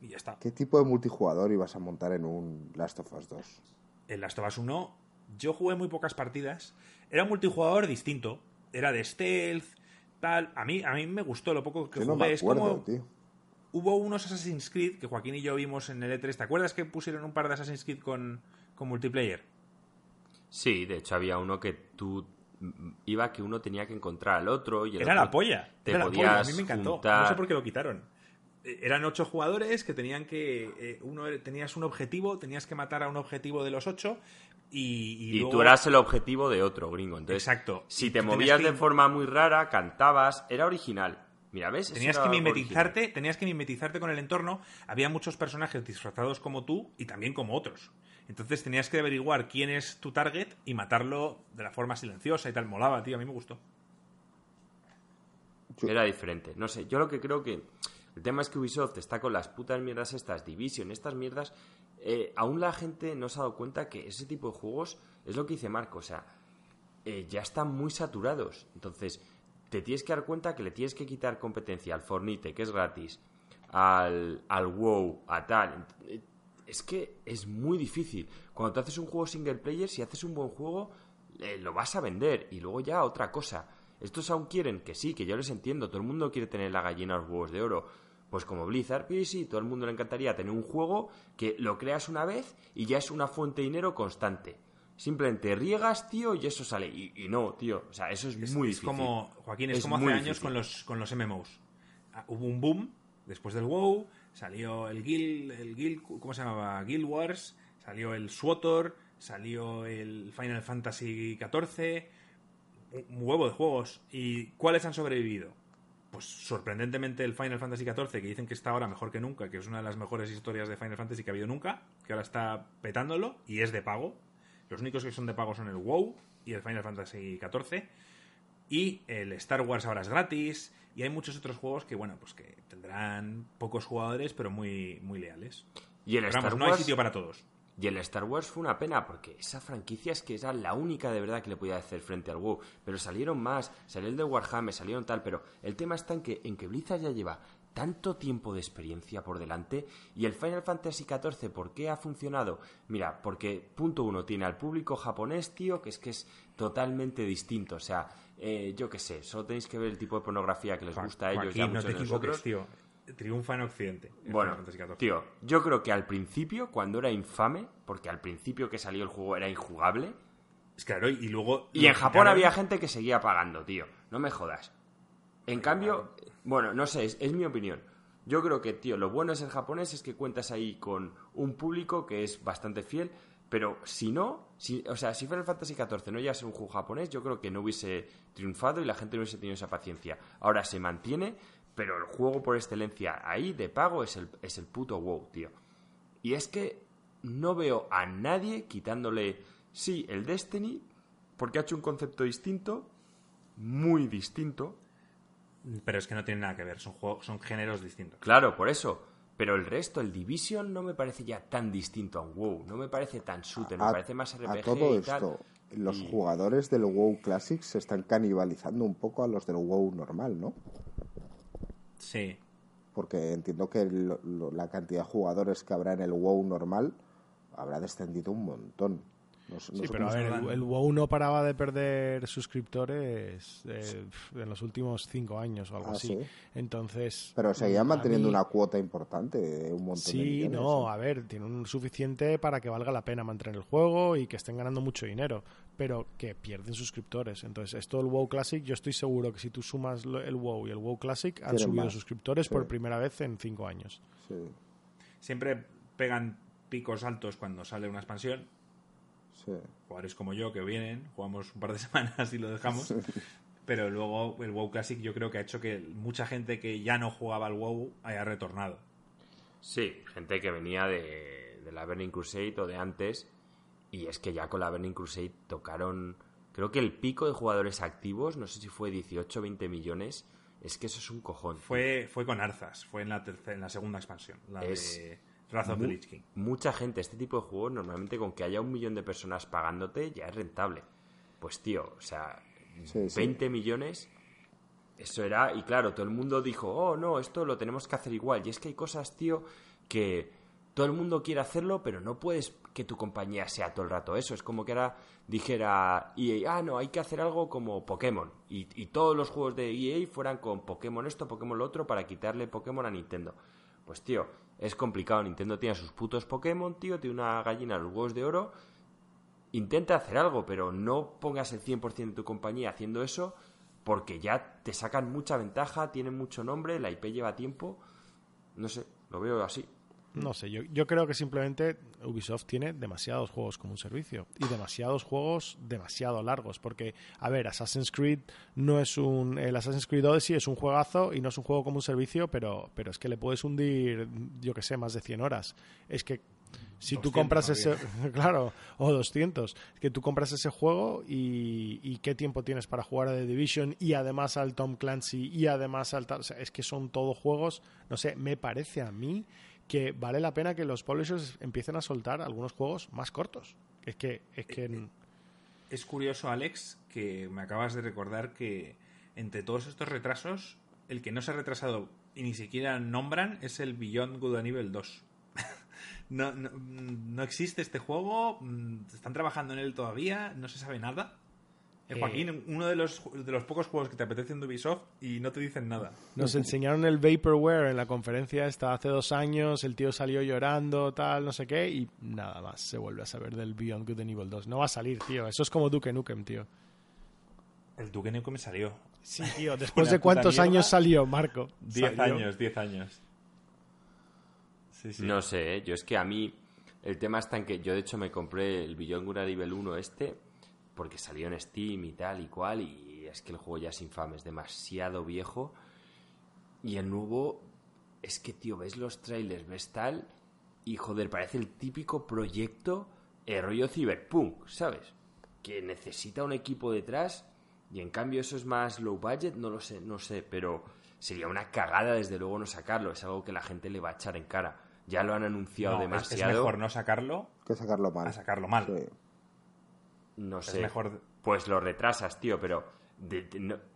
Y ya está. ¿Qué tipo de multijugador ibas a montar en un Last of Us 2? En Last of Us 1 yo jugué muy pocas partidas. Era un multijugador distinto. Era de stealth, tal. A mí, a mí me gustó lo poco que jugué. es como... Hubo unos Assassin's Creed que Joaquín y yo vimos en el E3. ¿Te acuerdas que pusieron un par de Assassin's Creed con, con multiplayer? Sí, de hecho había uno que tú iba que uno tenía que encontrar al otro y era la polla. te era podías a mí me encantó. No sé por qué lo quitaron. Eh, eran ocho jugadores que tenían que eh, uno tenías un objetivo tenías que matar a un objetivo de los ocho y, y, tú eras el objetivo de otro gringo. Entonces exacto. si te movías de forma muy rara cantabas era original. Mira, ¿ves? Tenías que mimetizarte, tenías que mimetizarte con el entorno. Había muchos personajes disfrazados como tú y también como otros. Entonces tenías que averiguar quién es tu target y matarlo de la forma silenciosa y tal. Molaba, tío, a mí me gustó. Era diferente. No sé, yo lo que creo que. El tema es que Ubisoft está con las putas mierdas estas, Division, estas mierdas. Eh, aún la gente no se ha dado cuenta que ese tipo de juegos es lo que dice Marco. O sea, eh, ya están muy saturados. Entonces, te tienes que dar cuenta que le tienes que quitar competencia al Fornite, que es gratis, al, al WoW, a tal. Es que es muy difícil. Cuando te haces un juego single player, si haces un buen juego, eh, lo vas a vender. Y luego ya otra cosa. Estos aún quieren que sí, que yo les entiendo. Todo el mundo quiere tener la gallina a los huevos de oro. Pues como Blizzard, y sí, todo el mundo le encantaría tener un juego que lo creas una vez y ya es una fuente de dinero constante. Simplemente riegas, tío, y eso sale. Y, no, tío. O sea, eso es, muy difícil. Como, Joaquín, es, como hace años con los, con los MMOs. Ah, hubo un boom después del WoW, salió el Guild, el Guild, ¿cómo se llamaba? Guild Wars, salió el SWOTOR, salió el Final Fantasy XIV, un huevo de juegos. ¿Y cuáles han sobrevivido? Pues sorprendentemente el Final Fantasy XIV, que dicen que está ahora mejor que nunca, que es una de las mejores historias de Final Fantasy que ha habido nunca, que ahora está petándolo y es de pago. Los únicos que son de pago son el WoW y el Final Fantasy XIV. Y el Star Wars ahora es gratis. Y hay muchos otros juegos que, bueno, pues que tendrán pocos jugadores, pero muy, muy leales. Y el Star Wars... no hay sitio para todos. Y el Star Wars fue una pena porque esa franquicia es que era la única de verdad que le podía hacer frente al WoW. Pero salieron más, salió el de Warhammer, salieron tal, pero el tema está en que, en que Blizzard ya lleva tanto tiempo de experiencia por delante y el Final Fantasy XIV, ¿por qué ha funcionado? Mira, porque punto uno, tiene al público japonés, tío, que es que es totalmente distinto. O sea, eh, yo qué sé, solo tenéis que ver el tipo de pornografía que les gusta a ellos. y a no te equivoques, tío triunfa en Occidente. bueno, tío, yo creo que al principio, cuando era infame, porque al principio que salió el juego era injugable. Es claro, y luego. Y en Japón había gente que seguía pagando, tío. No me jodas. En cambio, bueno, no sé, es, mi opinión. Yo creo que, tío, lo bueno es el japonés es que cuentas ahí con un público que es bastante fiel, pero si no, si, o sea, si Final Fantasy XIV no es un juego japonés, yo creo que no hubiese triunfado y la gente no hubiese tenido esa paciencia. Ahora se mantiene, pero el juego por excelencia ahí de pago es el, es el puto WoW, tío. Y es que no veo a nadie quitándole, sí, el Destiny, porque ha hecho un concepto distinto, muy distinto. Pero es que no tiene nada que ver, son, juegos, son géneros distintos. Claro, por eso. Pero el resto, el Division, no me parece ya tan distinto a un WoW. No me parece tan shooter, me parece más RPG a todo esto, Los jugadores del WoW Classic se están canibalizando un poco a los del WoW normal, ¿no? Sí. Porque entiendo que la cantidad de jugadores que habrá en el WoW normal habrá descendido un montón. Sí, pero a ver, el, WoW no paraba de perder suscriptores eh, en los últimos cinco años o algo ah, así. Entonces. Pero seguían manteniendo una cuota importante de un montón sí, de Sí, no, a ver, tienen un suficiente para que valga la pena mantener el juego y que estén ganando mucho dinero pero que pierden suscriptores. Entonces, esto del WoW Classic, yo estoy seguro que si tú sumas el WoW y el WoW Classic, han subido suscriptores por primera vez en cinco años. Siempre pegan picos altos cuando sale una expansión. Jugadores como yo que vienen, jugamos un par de semanas y lo dejamos. Pero luego el WoW Classic yo creo que ha hecho que mucha gente que ya no jugaba al WoW haya retornado. Sí, gente que venía de, de la Burning Crusade o de antes y es que ya con la Burning Crusade tocaron, creo que el pico de jugadores activos, no sé si fue 18 o 20 millones, es que eso es un cojón. Fue, fue con Arzas, fue en la, en la segunda expansión, la de Wrath of the Lich King. Mucha gente, este tipo de juegos, normalmente con que haya un millón de personas pagándote, ya es rentable. Pues tío, o sea, 20 millones, eso era, y claro, todo el mundo dijo, oh no, esto lo tenemos que hacer igual. Y es que hay cosas, tío, que todo el mundo quiere hacerlo, pero no puedes que tu compañía sea todo el rato eso. Es como que ahora dijera EA, ah, no, hay que hacer algo como Pokémon. Y, todos los juegos de EA fueran con Pokémon esto, Pokémon lo otro, para quitarle Pokémon a Nintendo. Pues tío, es complicado. Nintendo tiene sus putos Pokémon, tío, tiene una gallina los huevos de oro. Intenta hacer algo, pero no pongas el 100% de tu compañía haciendo eso, porque ya te sacan mucha ventaja, tienen mucho nombre, la IP lleva tiempo. No sé, lo veo así. No sé, yo, yo creo que simplemente Ubisoft tiene demasiados juegos como un servicio y demasiados juegos demasiado largos. Porque, a ver, Assassin's Creed no es un. El Assassin's Creed Odyssey es un juegazo y no es un juego como un servicio, pero, pero es que le puedes hundir, yo que sé, más de 100 horas. Es que Si tú compras ese, claro, o 200, que tú compras ese juego y, qué tiempo tienes para jugar a The Division y además al Tom Clancy y además al... O sea, es que son todos juegos, no sé, me parece a mí que vale la pena que los publishers empiecen a soltar algunos juegos más cortos. Es que... Es, que... Eh, es curioso, Alex, que me acabas de recordar que entre todos estos retrasos, el que no se ha retrasado y ni siquiera nombran es el Beyond Good and Evil 2 no, no, existe este juego, mm, están trabajando en él todavía, no se sabe nada. Eh, Joaquín, uno de los, de los pocos juegos que te apetece en Ubisoft y no te dicen nada. Nos enseñaron el Vaporware en la conferencia esta hace dos años, el tío salió llorando, tal, no sé qué, y nada más se vuelve a saber del Beyond Good and Evil 2. No va a salir, tío. Eso es como Duke Nukem, tío. El Duke Nukem salió. Sí, tío. ¿Después de cuántos años salió, Marco? Diez años, diez años. No sé, yo es que a mí el tema está en que yo de hecho me compré el Beyond Good Nivel 1 este porque salió en Steam y tal y cual y es que el juego ya es infame, es demasiado viejo y el nuevo es que tío, ves los trailers, ves tal y joder, parece el típico proyecto eh, rollo Cyberpunk, ¿sabes? Que necesita un equipo detrás y en cambio eso es más low budget, no lo sé, no sé, pero sería una cagada desde luego no sacarlo, es algo que la gente le va a echar en cara ya lo han anunciado demasiado. Es mejor no sacarlo que sacarlo mal. A sacarlo mal. No sé. mejor... Pues lo retrasas, tío, pero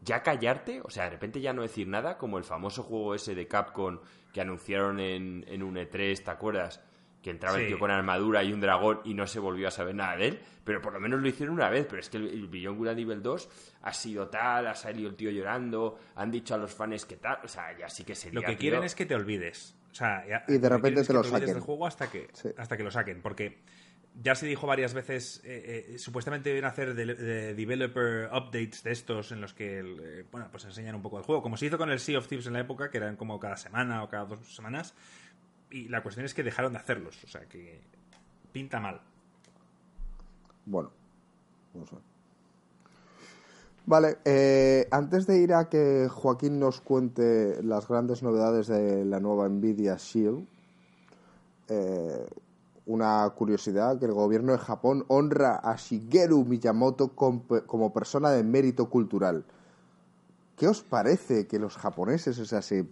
ya callarte, o sea, de repente ya no decir nada, como el famoso juego ese de Capcom que anunciaron en, en un E3, ¿te acuerdas? Que entraba el tío con armadura y un dragón y no se volvió a saber nada de él, pero por lo menos lo hicieron una vez, pero es que el, el Beyond Good Nivel 2 ha sido tal, ha salido el tío llorando, han dicho a los fans que tal, o sea, ya sí que sería... Lo que quieren es que te olvides y de repente te lo saquen. el juego hasta que, hasta que lo saquen, porque ya se dijo varias veces, eh, eh, supuestamente deben hacer de, developer updates de estos en los que, eh, bueno, pues enseñan un poco el juego, como se hizo con el Sea of Thieves en la época, que eran como cada semana o cada dos semanas, y la cuestión es que dejaron de hacerlos, o sea que pinta mal. Bueno, no sé. Vale, eh, antes de ir a que Joaquín nos cuente las grandes novedades de la nueva Nvidia Shield, eh, una curiosidad, que el gobierno de Japón honra a Shigeru Miyamoto como persona de mérito cultural. ¿Qué os parece que los japoneses, o sea, se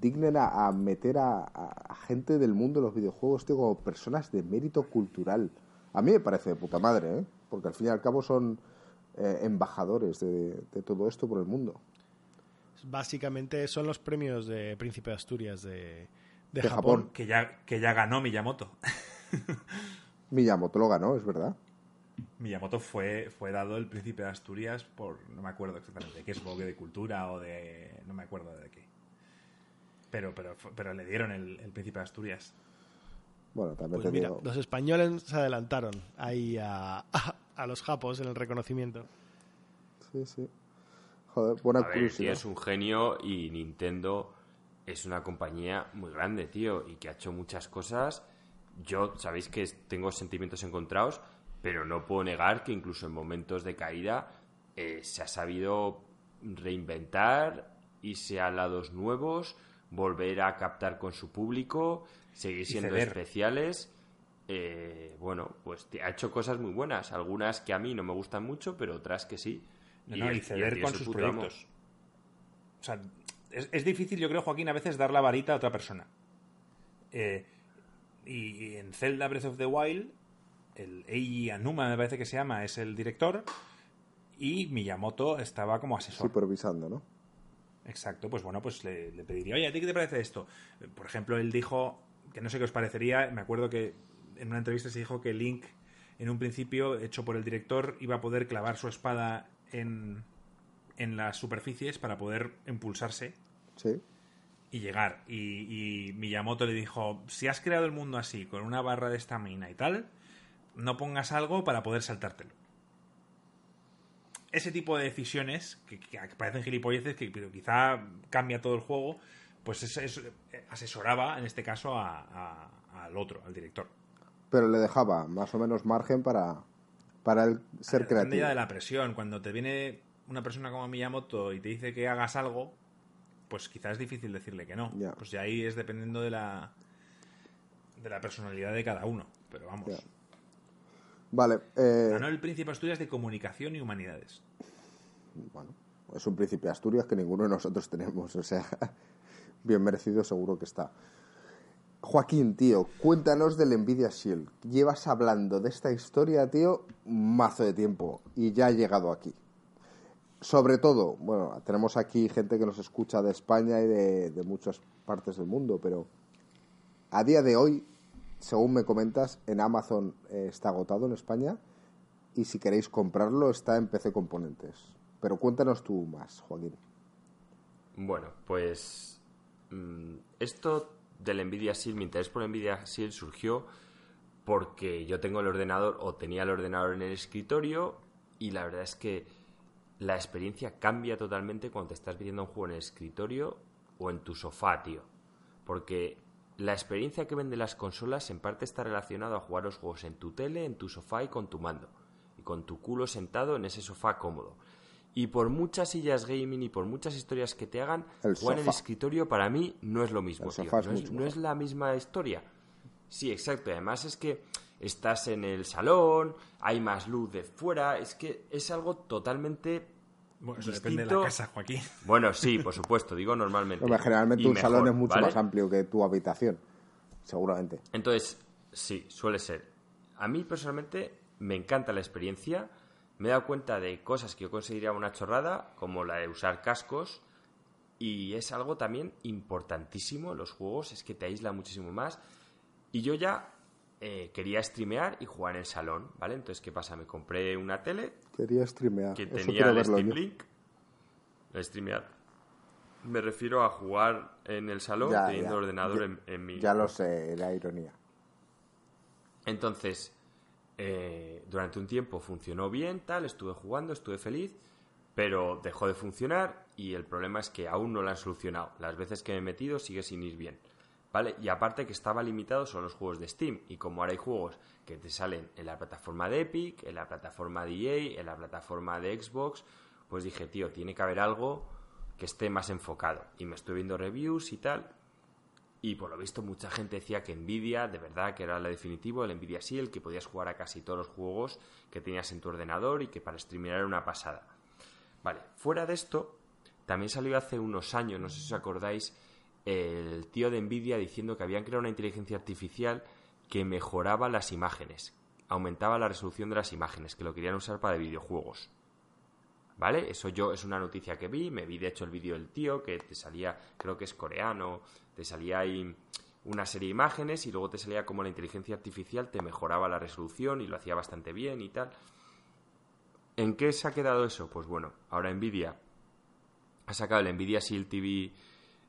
dignen a, meter a, gente del mundo de los videojuegos, como personas de mérito cultural? A mí me parece de puta madre, ¿eh? Porque al fin y al cabo son eh, embajadores de, todo esto por el mundo. Básicamente son los premios de Príncipe de Asturias de, Japón. Que, ya, que ya ganó Miyamoto. Miyamoto lo ganó, es verdad. Miyamoto fue, fue dado el Príncipe de Asturias por, no me acuerdo exactamente de qué, supongo que de cultura o de, no me acuerdo de qué. Pero, pero, pero le dieron el, Príncipe de Asturias. Bueno, también pues mira, Los españoles se adelantaron ahí a, a los japos en el reconocimiento. Sí, sí. Joder, buena a es un genio y Nintendo es una compañía muy grande, tío, y que ha hecho muchas cosas. Yo, sabéis que tengo sentimientos encontrados, pero no puedo negar que incluso en momentos de caída eh, se ha sabido reinventar, irse a lados nuevos, volver a captar con su público, seguir siendo especiales eh, bueno, pues ha hecho cosas muy buenas. Algunas que a mí no me gustan mucho, pero otras que sí. y, ceder con sus proyectos. O sea, es, difícil, yo creo, Joaquín, a veces dar la varita a otra persona. Eh, y, en Zelda Breath of the Wild, el Eiji Anuma, me parece que se llama, es el director. Y Miyamoto estaba como asesor. Supervisando, ¿no? Exacto, pues bueno, pues le, le pediría, oye, ¿a ti qué te parece esto? Por ejemplo, él dijo, que no sé qué os parecería, me acuerdo que en una entrevista se dijo que Link, en un principio, hecho por el director, iba a poder clavar su espada en, en las superficies para poder impulsarse. Y llegar. Y, Miyamoto le dijo, si has creado el mundo así, con una barra de estamina y tal, no pongas algo para poder saltártelo. Ese tipo de decisiones, que, parecen gilipolleces, que, pero quizá cambia todo el juego, pues es, asesoraba, en este caso, al otro, al director pero le dejaba más o menos margen para, para el ser creativo. de la presión. Cuando te viene una persona como Miyamoto y te dice que hagas algo, pues quizás es difícil decirle que no. Pues ya ahí es dependiendo de la de la personalidad de cada uno, pero vamos. Vale. Eh... Ganó el Príncipe Asturias de Comunicación y Humanidades. Bueno, es un Príncipe Asturias que ninguno de nosotros tenemos, o sea, bien merecido seguro que está. Joaquín, tío, cuéntanos del Nvidia Shield. Llevas hablando de esta historia, tío, un mazo de tiempo y ya ha llegado aquí. Sobre todo, bueno, tenemos aquí gente que nos escucha de España y de, muchas partes del mundo, pero a día de hoy, según me comentas, en Amazon eh, está agotado en España y si queréis comprarlo está en PC Componentes. Pero cuéntanos tú más, Joaquín. Bueno, pues mmm, esto del Nvidia Shield, mi interés por Nvidia Shield surgió porque yo tengo el ordenador o tenía el ordenador en el escritorio y la verdad es que la experiencia cambia totalmente cuando te estás viendo un juego en el escritorio o en tu sofá, tío. Porque la experiencia que venden las consolas en parte está relacionada a jugar los juegos en tu tele, en tu sofá y con tu mando. Y con tu culo sentado en ese sofá cómodo. Y por muchas sillas gaming y por muchas historias que te hagan, El jugar en el escritorio para mí no es lo mismo, tío. es no, es, no la misma historia. Sí, exacto. Y además es que estás en el salón, hay más luz de fuera. Es que es algo totalmente. Bueno, eso depende de la casa, Joaquín. Bueno, sí, por supuesto, digo normalmente. Hombre, generalmente Y un mejor, salón es mucho ¿vale? más amplio que tu habitación, seguramente. Entonces, sí, suele ser. A mí personalmente me encanta la experiencia. Me he dado cuenta de cosas que yo consideraría una chorrada, como la de usar cascos. Y es algo también importantísimo en los juegos, es que te aísla muchísimo más. Y yo ya eh, quería streamear y jugar en el salón, ¿vale? Entonces, ¿qué pasa? Me compré una tele Quería streamear. que tenía el Steam yo. Link. El streamear. Me refiero a jugar en el salón Ya, teniendo ya. ordenador Ya- en, en mi. Ya lo sé, la ironía. Entonces, eh, durante un tiempo funcionó bien, tal, estuve jugando, estuve feliz, pero dejó de funcionar y el problema es que aún no lo han solucionado. Las veces que me he metido sigue sin ir bien. ¿Vale? Y aparte que estaba limitado son los juegos de Steam. Y como ahora hay juegos que te salen en la plataforma de Epic, en la plataforma de EA, en la plataforma de Xbox, pues dije, tío, tiene que haber algo que esté más enfocado. Y me estoy viendo reviews y tal. Y por lo visto mucha gente decía que Nvidia, de verdad, que era lo definitivo, el Nvidia Shield, que podías jugar a casi todos los juegos que tenías en tu ordenador y que para streamear era una pasada. Vale, fuera de esto, también salió hace unos años, no sé si os acordáis, el tío de Nvidia diciendo que habían creado una inteligencia artificial que mejoraba las imágenes, aumentaba la resolución de las imágenes, que lo querían usar para videojuegos. ¿Vale? Eso yo es una noticia que vi, me vi de hecho el vídeo del tío que te salía, creo que es coreano, te salía ahí una serie de imágenes y luego te salía como la inteligencia artificial te mejoraba la resolución y lo hacía bastante bien y tal. ¿En qué se ha quedado eso? Pues bueno, ahora Nvidia ha sacado el Nvidia Shield TV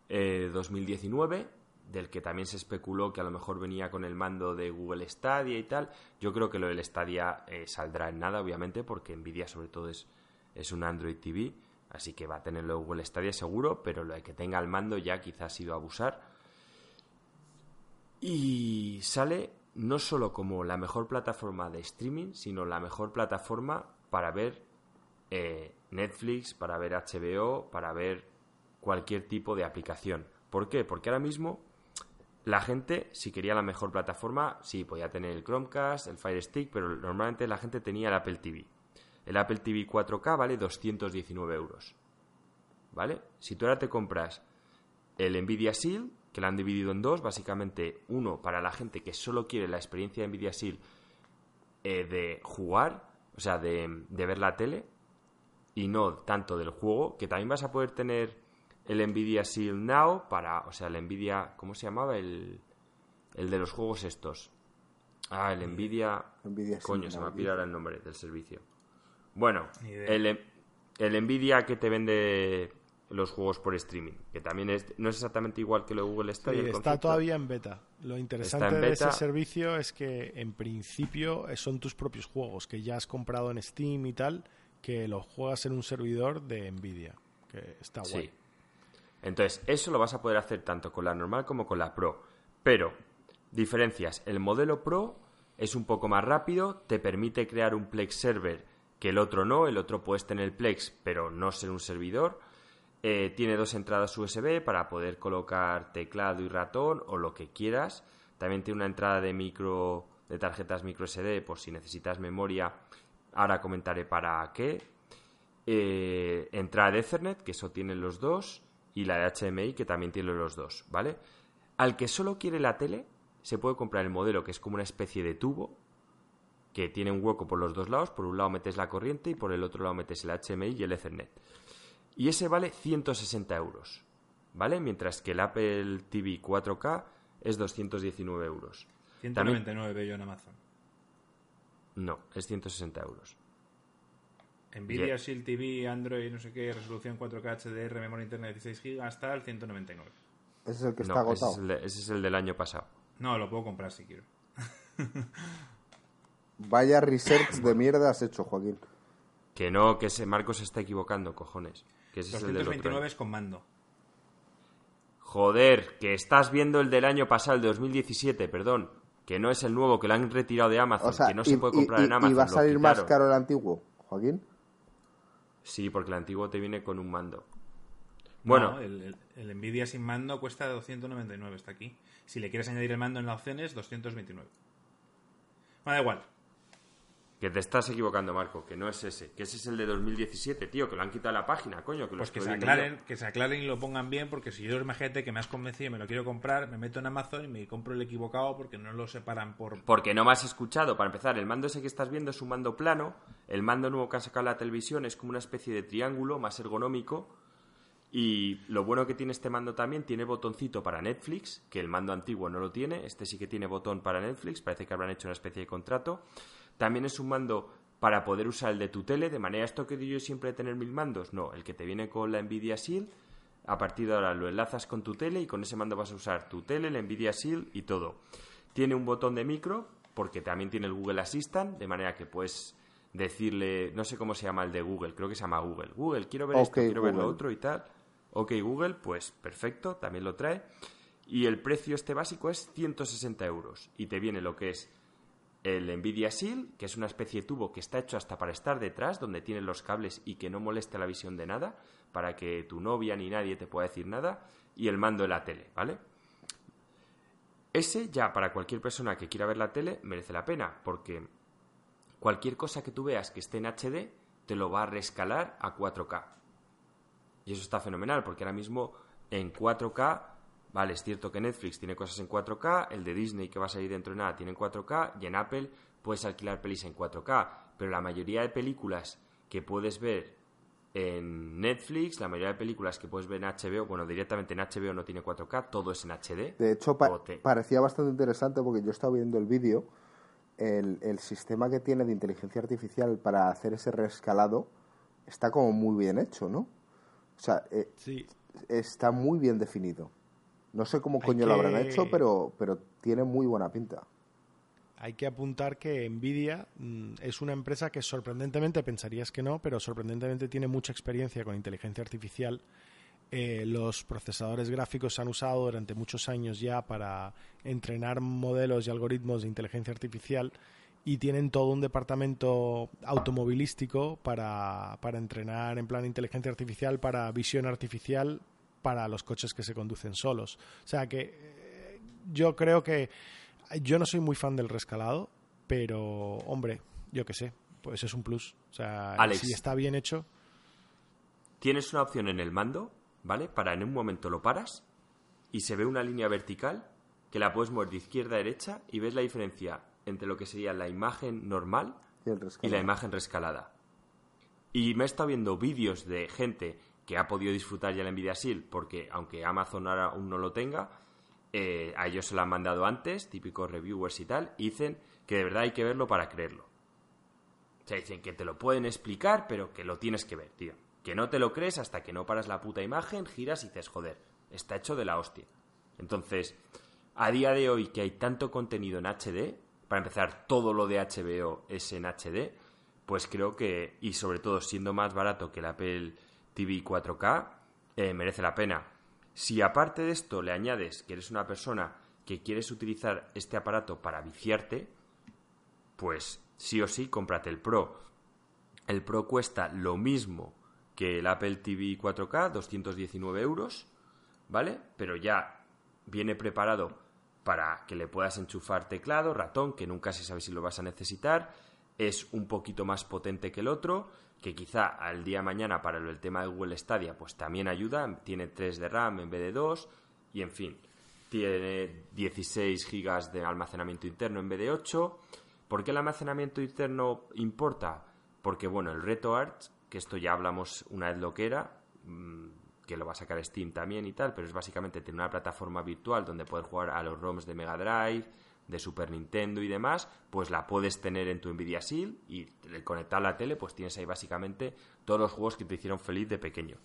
eh, 2019, del que también se especuló que a lo mejor venía con el mando de Google Stadia y tal. Yo creo que lo del Stadia eh, saldrá en nada, obviamente, porque Nvidia sobre todo es, es un Android TV, así que va a tenerlo Google Stadia seguro, pero lo de que tenga el mando ya quizás ha sido abusar. Y sale no solo como la mejor plataforma de streaming, sino la mejor plataforma para ver eh, Netflix, para ver HBO, para ver cualquier tipo de aplicación. ¿Por qué? Porque ahora mismo la gente, si quería la mejor plataforma, sí, podía tener el Chromecast, el Fire Stick, pero normalmente la gente tenía el Apple TV. El Apple TV 4K vale 219 euros. ¿Vale? Si tú ahora te compras el Nvidia Shield, que lo han dividido en dos, básicamente uno para la gente que solo quiere la experiencia de Nvidia Shield eh, de jugar, o sea, de, de ver la tele, y no tanto del juego, que también vas a poder tener el Nvidia Shield Now para, o sea, el Nvidia, ¿cómo se llamaba? El, el de los juegos estos. Ah, el Nvidia... Nvidia Coño, se me ha pirado el nombre del servicio. Bueno, el, el Nvidia que te vende los juegos por streaming, que también es, no es exactamente igual que lo de Google Stadia. el está todavía en beta. Lo interesante de ese servicio es que en principio eh, son tus propios juegos que ya has comprado en Steam y tal, que los juegas en un servidor de Nvidia, que está guay. Sí. Entonces, eso lo vas a poder hacer tanto con la normal como con la Pro. Pero, diferencias. El modelo Pro es un poco más rápido, te permite crear un Plex server que el otro no. El otro puedes tener Plex, pero no ser un servidor. Eh, tiene dos entradas USB para poder colocar teclado y ratón o lo que quieras. También tiene una entrada de micro de tarjetas micro SD por si necesitas memoria. Ahora comentaré para qué. Eh, entrada de Ethernet, que eso tienen los dos, y la de HDMI, que también tiene los dos, ¿vale? Al que solo quiere la tele, se puede comprar el modelo que es como una especie de tubo, que tiene un hueco por los dos lados. Por un lado metes la corriente y por el otro lado metes el HDMI y el Ethernet. Y ese vale 160 euros, ¿vale? Mientras que el Apple TV 4K es 219 euros. 199 veo yo en Amazon. No, es 160 euros. Nvidia Shield TV, Android, no sé qué, resolución 4K HDR, memoria interna 16 GB, hasta el 199. Ese es el que está agotado. Ese es el, del año pasado. No, lo puedo comprar si quiero. Vaya research de mierda has hecho, Joaquín. Que no, que ese Marcos se está equivocando, cojones. Que ese es el del es con mando. Joder, que estás viendo el del año pasado, el de 2017, perdón. Que no es el nuevo, que lo han retirado de Amazon, que no se puede comprar en Amazon. ¿Y va a salir más caro el antiguo, Joaquín? Sí, porque el antiguo te viene con un mando. Bueno, el, Nvidia sin mando cuesta 299, está aquí. Si le quieres añadir el mando en las opciones, 229. Bueno, da igual. Que te estás equivocando, Marco, que no es ese, que ese es el de 2017, tío, que lo han quitado la página, coño. Que pues que se, aclaren, que se aclaren y lo pongan bien, porque si yo imagínate que me has convencido y me lo quiero comprar, me meto en Amazon y me compro el equivocado porque no lo separan por... Porque no me has escuchado, para empezar, el mando ese que estás viendo es un mando plano, el mando nuevo que ha sacado la televisión es como una especie de triángulo más ergonómico, y lo bueno que tiene este mando también, tiene botoncito para Netflix, que el mando antiguo no lo tiene, este sí que tiene botón para Netflix, parece que habrán hecho una especie de contrato. También es un mando para poder usar el de tu tele, de manera esto que digo yo siempre de tener mil mandos, no, el que te viene con la Nvidia Shield, a partir de ahora lo enlazas con tu tele y con ese mando vas a usar tu tele, la Nvidia Shield y todo. Tiene un botón de micro, porque también tiene el Google Assistant, de manera que puedes decirle, no sé cómo se llama el de Google, creo que se llama Google. Google, quiero ver esto, quiero ver lo otro y tal. Ok, Google, pues perfecto, también lo trae. Y el precio este básico es 160 euros. Y te viene lo que es el Nvidia Shield, que es una especie de tubo que está hecho hasta para estar detrás, donde tienen los cables y que no moleste la visión de nada, para que tu novia ni nadie te pueda decir nada, y el mando de la tele, ¿vale? Ese ya para cualquier persona que quiera ver la tele merece la pena, porque cualquier cosa que tú veas que esté en HD te lo va a rescalar a 4K. Y eso está fenomenal, porque ahora mismo en 4K Vale, es cierto que Netflix tiene cosas en 4K, el de Disney que va a salir dentro de nada tiene en 4K y en Apple puedes alquilar pelis en 4K, pero la mayoría de películas que puedes ver en Netflix, la mayoría de películas que puedes ver en HBO, bueno, directamente en HBO no tiene 4K, todo es en HD. De hecho, parecía bastante interesante porque yo estaba viendo el vídeo, el, el sistema que tiene de inteligencia artificial para hacer ese rescalado está como muy bien hecho, ¿no? O sea, eh, está muy bien definido. No sé cómo coño lo habrán hecho, pero, pero tiene muy buena pinta. Hay que apuntar que Nvidia mm, es una empresa que sorprendentemente, pensarías que no, pero sorprendentemente tiene mucha experiencia con inteligencia artificial. Eh, los procesadores gráficos se han usado durante muchos años ya para entrenar modelos y algoritmos de inteligencia artificial y tienen todo un departamento automovilístico para, para entrenar en plan inteligencia artificial, para visión artificial, para los coches que se conducen solos. O sea que eh, yo creo que yo no soy muy fan del rescalado, pero hombre, yo qué sé, pues es un plus. O sea, si está bien hecho. Tienes una opción en el mando, ¿vale? Para en un momento lo paras y se ve una línea vertical que la puedes mover de izquierda a derecha y ves la diferencia entre lo que sería la imagen normal y, y la imagen rescalada. Y me he estado viendo vídeos de gente que ha podido disfrutar ya la Nvidia Shield, porque aunque Amazon ahora aún no lo tenga, eh, a ellos se lo han mandado antes, típicos reviewers y tal, y dicen que de verdad hay que verlo para creerlo. O sea, dicen que te lo pueden explicar, pero que lo tienes que ver, tío. Que no te lo crees hasta que no paras la puta imagen, giras y dices, joder, está hecho de la hostia. Entonces, a día de hoy que hay tanto contenido en HD, para empezar, todo lo de HBO es en HD, pues creo que, y sobre todo siendo más barato que el Apple TV 4K, eh, merece la pena. Si aparte de esto le añades que eres una persona que quieres utilizar este aparato para viciarte, pues sí o sí, cómprate el Pro. El Pro cuesta lo mismo que el Apple TV 4K, 219 euros, ¿vale? Pero ya viene preparado para que le puedas enchufar teclado, ratón, que nunca se sabe si lo vas a necesitar. Es un poquito más potente que el otro, que quizá al día de mañana para el tema de Google Stadia pues también ayuda. Tiene 3 de RAM en vez de 2 y en fin, tiene 16 GB de almacenamiento interno en vez de 8. ¿Por qué el almacenamiento interno importa? Porque bueno, el Reto Arch, que esto ya hablamos una vez lo que era, mm, que lo va a sacar Steam también y tal, pero es básicamente tener una plataforma virtual donde poder jugar a los ROMs de Mega Drive, de Super Nintendo y demás, pues la puedes tener en tu Nvidia Shield y conectar la tele, pues tienes ahí básicamente todos los juegos que te hicieron feliz de pequeño.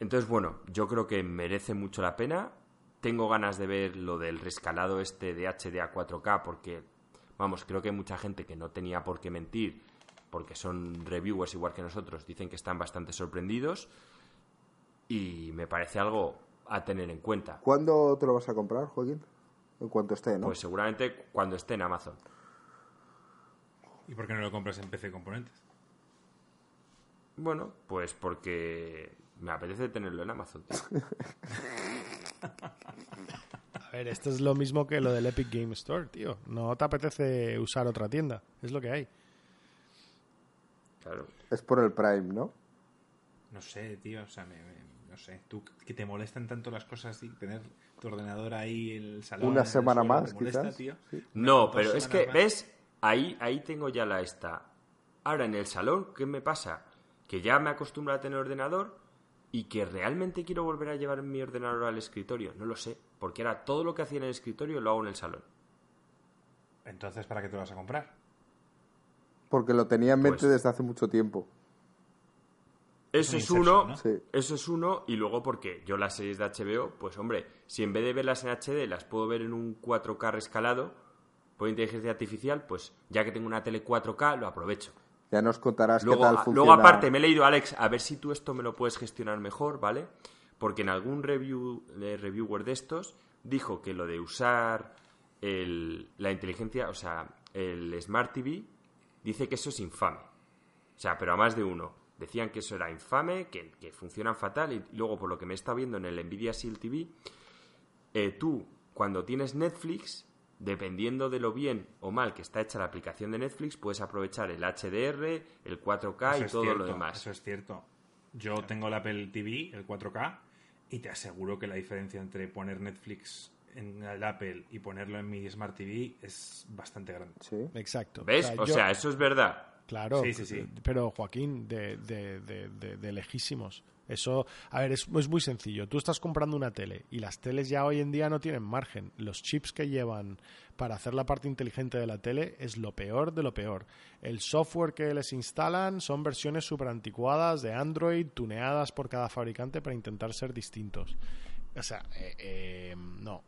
Entonces, bueno, yo creo que merece mucho la pena. Tengo ganas de ver lo del rescalado este de HD a 4K porque, vamos, creo que hay mucha gente que no tenía por qué mentir porque son reviewers igual que nosotros, dicen que están bastante sorprendidos y me parece algo a tener en cuenta. ¿Cuándo te lo vas a comprar, Joaquín? En cuanto esté, ¿no? Pues seguramente cuando esté en Amazon. ¿Y por qué no lo compras en PC Componentes? Bueno, pues porque me apetece tenerlo en Amazon. a ver, esto es lo mismo que lo del Epic Game Store, tío. No te apetece usar otra tienda. Es lo que hay. Claro. Es por el Prime, ¿no? No sé, tío. O sea, me no sé, tú que te molestan tanto las cosas y tener tu ordenador ahí en el salón. Una semana más, quizás. No, pero es que, ¿ves? Ahí, ahí tengo ya la esta. Ahora en el salón, ¿qué me pasa? Que ya me acostumbro a tener ordenador y que realmente quiero volver a llevar mi ordenador al escritorio. No lo sé, porque ahora todo lo que hacía en el escritorio lo hago en el salón. Entonces, ¿para qué te lo vas a comprar? Porque lo tenía en mente pues desde hace mucho tiempo. Eso es uno, eso es uno, y luego porque yo las series de HBO, pues hombre, si en vez de verlas en HD las puedo ver en un 4K rescalado por inteligencia artificial, pues ya que tengo una tele 4K, lo aprovecho. Ya nos contarás luego, qué tal funciona. Luego aparte, me he leído, Alex, a ver si tú esto me lo puedes gestionar mejor, ¿vale? Porque en algún review, de reviewer de estos dijo que lo de usar la inteligencia, o sea, el Smart TV, dice que eso es infame. O sea, pero a más de uno decían que eso era infame, que, funcionan fatal, y luego por lo que me está viendo en el Nvidia Shield TV, eh, tú cuando tienes Netflix, dependiendo de lo bien o mal que está hecha la aplicación de Netflix, puedes aprovechar el HDR, el 4K y todo lo demás. Eso es cierto. Yo tengo el Apple TV, el 4K, y te aseguro que la diferencia entre poner Netflix en el Apple y ponerlo en mi Smart TV es bastante grande. Sí, exacto. ¿Ves? O sea, eso es verdad. Claro, pero Joaquín, de, de, de, lejísimos. Eso, a ver, es, muy sencillo. Tú estás comprando una tele y las teles ya hoy en día no tienen margen. Los chips que llevan para hacer la parte inteligente de la tele es lo peor de lo peor. El software que les instalan son versiones súper anticuadas de Android, tuneadas por cada fabricante para intentar ser distintos. O sea, eh, eh, no,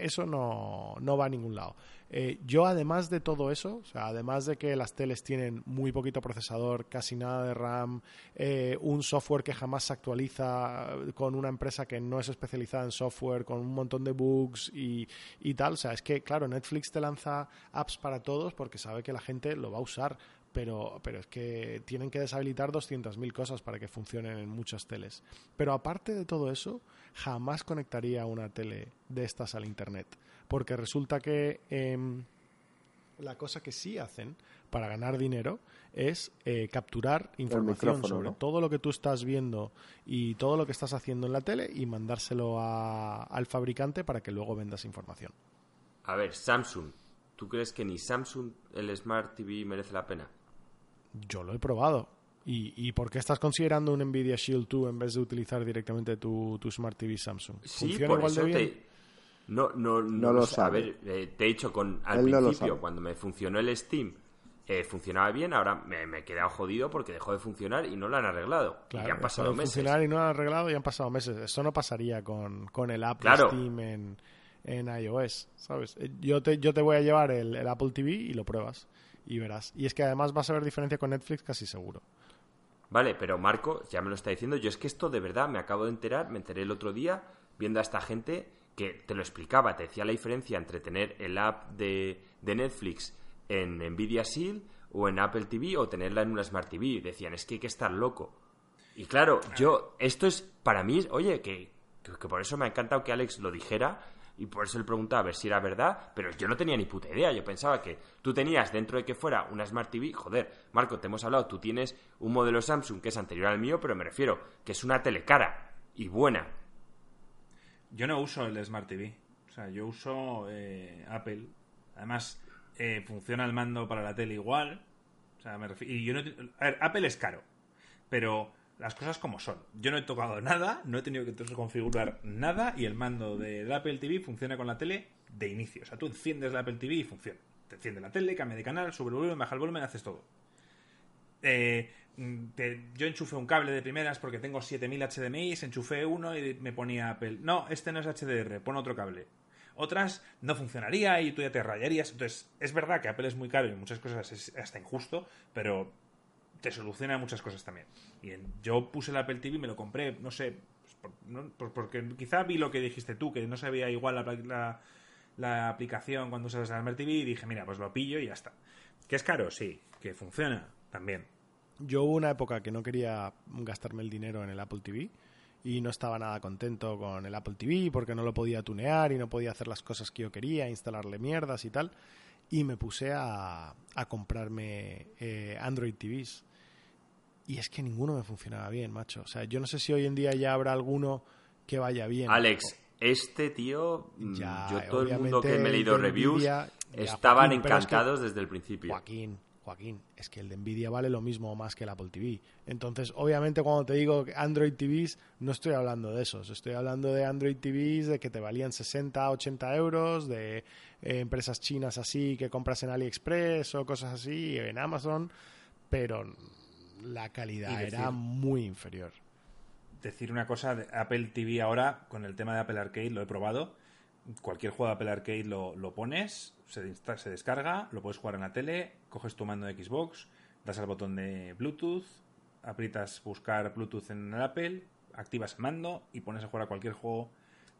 eso no, no, va a ningún lado. Eh, yo, además de todo eso, o sea, además de que las teles tienen muy poquito procesador, casi nada de RAM, eh, un software que jamás se actualiza con una empresa que no es especializada en software, con un montón de bugs y, y tal, o sea, es que, claro, Netflix te lanza apps para todos porque sabe que la gente lo va a usar pero, pero es que tienen que deshabilitar 200.000 cosas para que funcionen en muchas teles. Pero aparte de todo eso, jamás conectaría una tele de estas al Internet, porque resulta que em, la cosa que sí hacen para ganar dinero es eh, capturar información sobre todo lo que tú estás viendo y todo lo que estás haciendo en la tele y mandárselo al fabricante para que luego vendas información. A ver, Samsung, ¿tú crees que ni Samsung el Smart TV merece la pena? Yo lo he probado. ¿Y, ¿Y, por qué estás considerando un Nvidia Shield 2 en vez de utilizar directamente tu, Smart TV Samsung? ¿Funciona igual de bien? No, no, no, lo sé. A ver, eh, te he dicho con, al principio, cuando me funcionó el Steam, eh, funcionaba bien, ahora me, me he quedado jodido porque dejó de funcionar y no lo han arreglado. y ya han pasado meses. funcionar y no lo han arreglado y han pasado meses. Eso no pasaría con, con el Apple Steam en, en iOS, ¿sabes? Eh, yo te, yo te voy a llevar el, el Apple TV y lo pruebas y verás. Y es que además vas a ver diferencia con Netflix casi seguro. Vale, pero Marco ya me lo está diciendo. Yo es que esto de verdad me acabo de enterar, me enteré el otro día viendo a esta gente que te lo explicaba, te decía la diferencia entre tener el app de, de Netflix en Nvidia Shield o en Apple TV o tenerla en una Smart TV. Decían, es que hay que estar loco. Y claro, yo, esto es para mí, oye, que, que por eso me ha encantado que Alex lo dijera, Y por eso le preguntaba a ver si era verdad, pero yo no tenía ni puta idea. Yo pensaba que tú tenías, dentro de que fuera una Smart TV, joder, Marco, te hemos hablado, tú tienes un modelo Samsung que es anterior al mío, pero me refiero que es una tele cara y buena. Yo no uso el Smart TV. O sea, yo uso eh, Apple. Además, eh, funciona el mando para la tele igual. O sea, me refiero. Y yo no. A ver, Apple es caro. Pero las cosas como son. Yo no he tocado nada, no he tenido que configurar nada y el mando del Apple TV funciona con la tele de inicio. O sea, tú enciendes la Apple TV y funciona. Te enciende la tele, cambia de canal, sube el volumen, baja el volumen, haces todo. Eh, yo enchufé un cable de primeras porque tengo 7000 HDMI, enchufé uno y me ponía Apple. No, este no es HDR, pon otro cable. Otras no funcionaría y tú ya te rayarías. Entonces, es verdad que Apple es muy caro y muchas cosas es hasta injusto, pero te soluciona muchas cosas también. Y yo puse el Apple TV me lo compré, no sé, pues porque quizá vi lo que dijiste tú, que no se veía igual la, la, aplicación cuando usas el Apple TV y dije, mira, pues lo pillo y ya está. ¿Que es caro? Sí. ¿Que funciona? También. Yo hubo una época que no quería gastarme el dinero en el Apple TV y no estaba nada contento con el Apple TV porque no lo podía tunear y no podía hacer las cosas que yo quería, instalarle mierdas y tal. Y me puse a, a comprarme eh, Android TVs y es que ninguno me funcionaba bien, macho. O sea, yo no sé si hoy en día ya habrá alguno que vaya bien. Alex, este tío, mm, yo todo el mundo que me he leído reviews estaban encantados desde el principio. Joaquín, Joaquín, es que el de Nvidia vale lo mismo o más que el Apple TV. Entonces, obviamente, cuando te digo Android TVs, no estoy hablando de esos. Estoy hablando de Android TVs de que te valían 60, 80 euros, de eh, empresas chinas así que compras en AliExpress o cosas así, en Amazon, pero la calidad era muy inferior. Decir una cosa, de Apple TV ahora, con el tema de Apple Arcade, lo he probado. Cualquier juego de Apple Arcade lo, lo pones, se, se descarga, lo puedes jugar en la tele, coges tu mando de Xbox, das al botón de Bluetooth, aprietas buscar Bluetooth en el Apple, activas el mando y pones a jugar a cualquier juego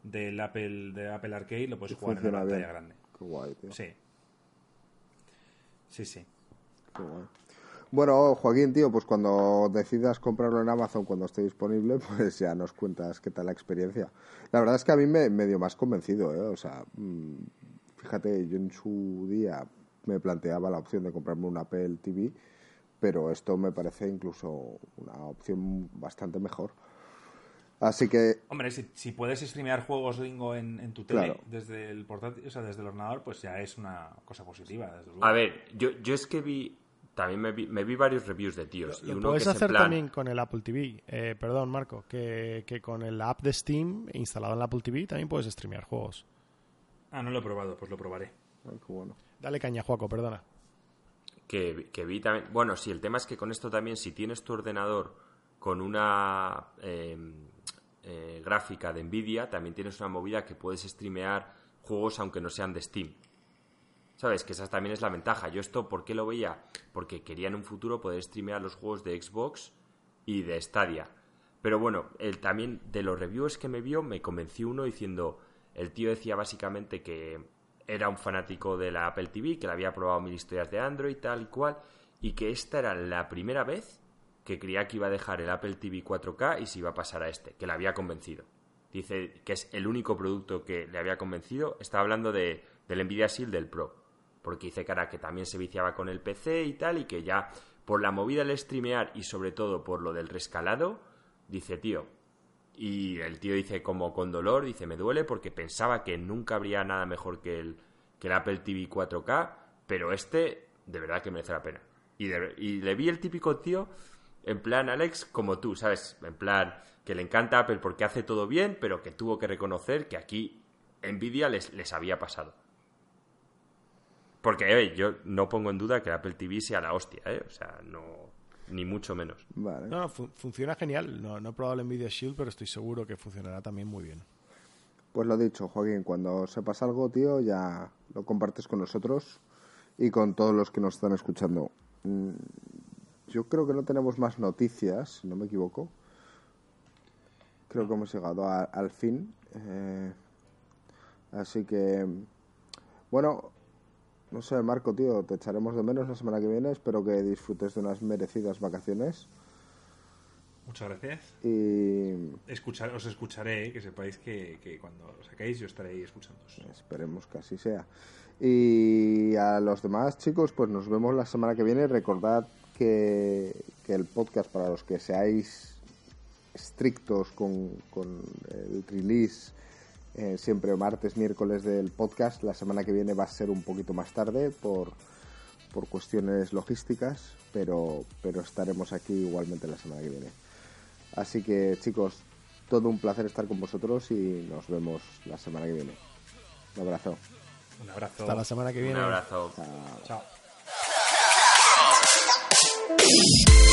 del Apple, de Apple Arcade, lo puedes jugar en la pantalla grande. Qué guay, tío. Sí. Sí, sí. Qué guay. Bueno, Joaquín, tío, pues cuando decidas comprarlo en Amazon cuando esté disponible, pues ya nos cuentas qué tal la experiencia. La verdad es que a mí me, dio más convencido, ¿eh? O sea, mm, fíjate, yo en su día me planteaba la opción de comprarme un Apple TV, pero esto me parece incluso una opción bastante mejor. Así que. Hombre, si, puedes streamear juegos Lingo en, tu tele desde el portátil, o sea, desde el ordenador, pues ya es una cosa positiva. A ver, yo, yo es que vi también me vi, varios reviews de tíos. Lo, y puedes hacer también con el Apple TV. Eh, perdón, Marco, que, con el app de Steam instalado en el Apple TV también puedes streamear juegos. Ah, no lo he probado, pues lo probaré. bueno. Dale caña, Juaco, perdona. Que, vi también. Bueno, sí, el tema es que con esto también, si tienes tu ordenador con una em, eh, gráfica de Nvidia, también tienes una movida que puedes streamear juegos aunque no sean de Steam. ¿Sabes? Que esa también es la ventaja. Yo esto, ¿por qué lo veía? Porque quería en un futuro poder streamear los juegos de Xbox y de Stadia. Pero bueno, el, también de los reviews que me vio, me convenció uno diciendo, el tío decía básicamente que era un fanático de la Apple TV, que le había probado mil historias de Android, tal y cual, y que esta era la primera vez que creía que iba a dejar el Apple TV 4K y se iba a pasar a este, que le había convencido. Dice que es el único producto que le había convencido. Estaba hablando de, del Nvidia Shield del Pro porque dice cara que también se viciaba con el PC y tal, y que ya por la movida del streamear y sobre todo por lo del rescalado, dice, tío, y el tío dice como con dolor, dice, me duele porque pensaba que nunca habría nada mejor que el, que el Apple TV 4K, pero este de verdad que merece la pena. Y, y le vi el típico tío, en plan Alex, como tú, ¿sabes? En plan que le encanta Apple porque hace todo bien, pero que tuvo que reconocer que aquí Nvidia les, les había pasado. Porque yo no pongo en duda que Apple TV sea la hostia, ¿eh? O sea, no, ni mucho menos. No, funciona genial. No, no he probado el Nvidia Shield, pero estoy seguro que funcionará también muy bien. Pues lo dicho, Joaquín, cuando sepas algo, tío, ya lo compartes con nosotros y con todos los que nos están escuchando. Mm, yo creo que no tenemos más noticias, si no me equivoco. Creo que hemos llegado al fin. Eh, así que, bueno, no sé, Marco, tío, te echaremos de menos la semana que viene. Espero que disfrutes de unas merecidas vacaciones. Muchas gracias. Y Escuchar, os escucharé, que sepáis que, que cuando lo saquéis yo estaré ahí escuchándoos. esperemos que así sea. Y a los demás chicos, pues nos vemos la semana que viene. Recordad que, que el podcast, para los que seáis estrictos con, con el release, eh, siempre martes, miércoles del podcast, la semana que viene va a ser un poquito más tarde por, por cuestiones logísticas, pero, pero estaremos aquí igualmente la semana que viene. Así que chicos, todo un placer estar con vosotros y nos vemos la semana que viene. Un abrazo. Un abrazo. Hasta la semana que viene. Un abrazo. Chao. Chao.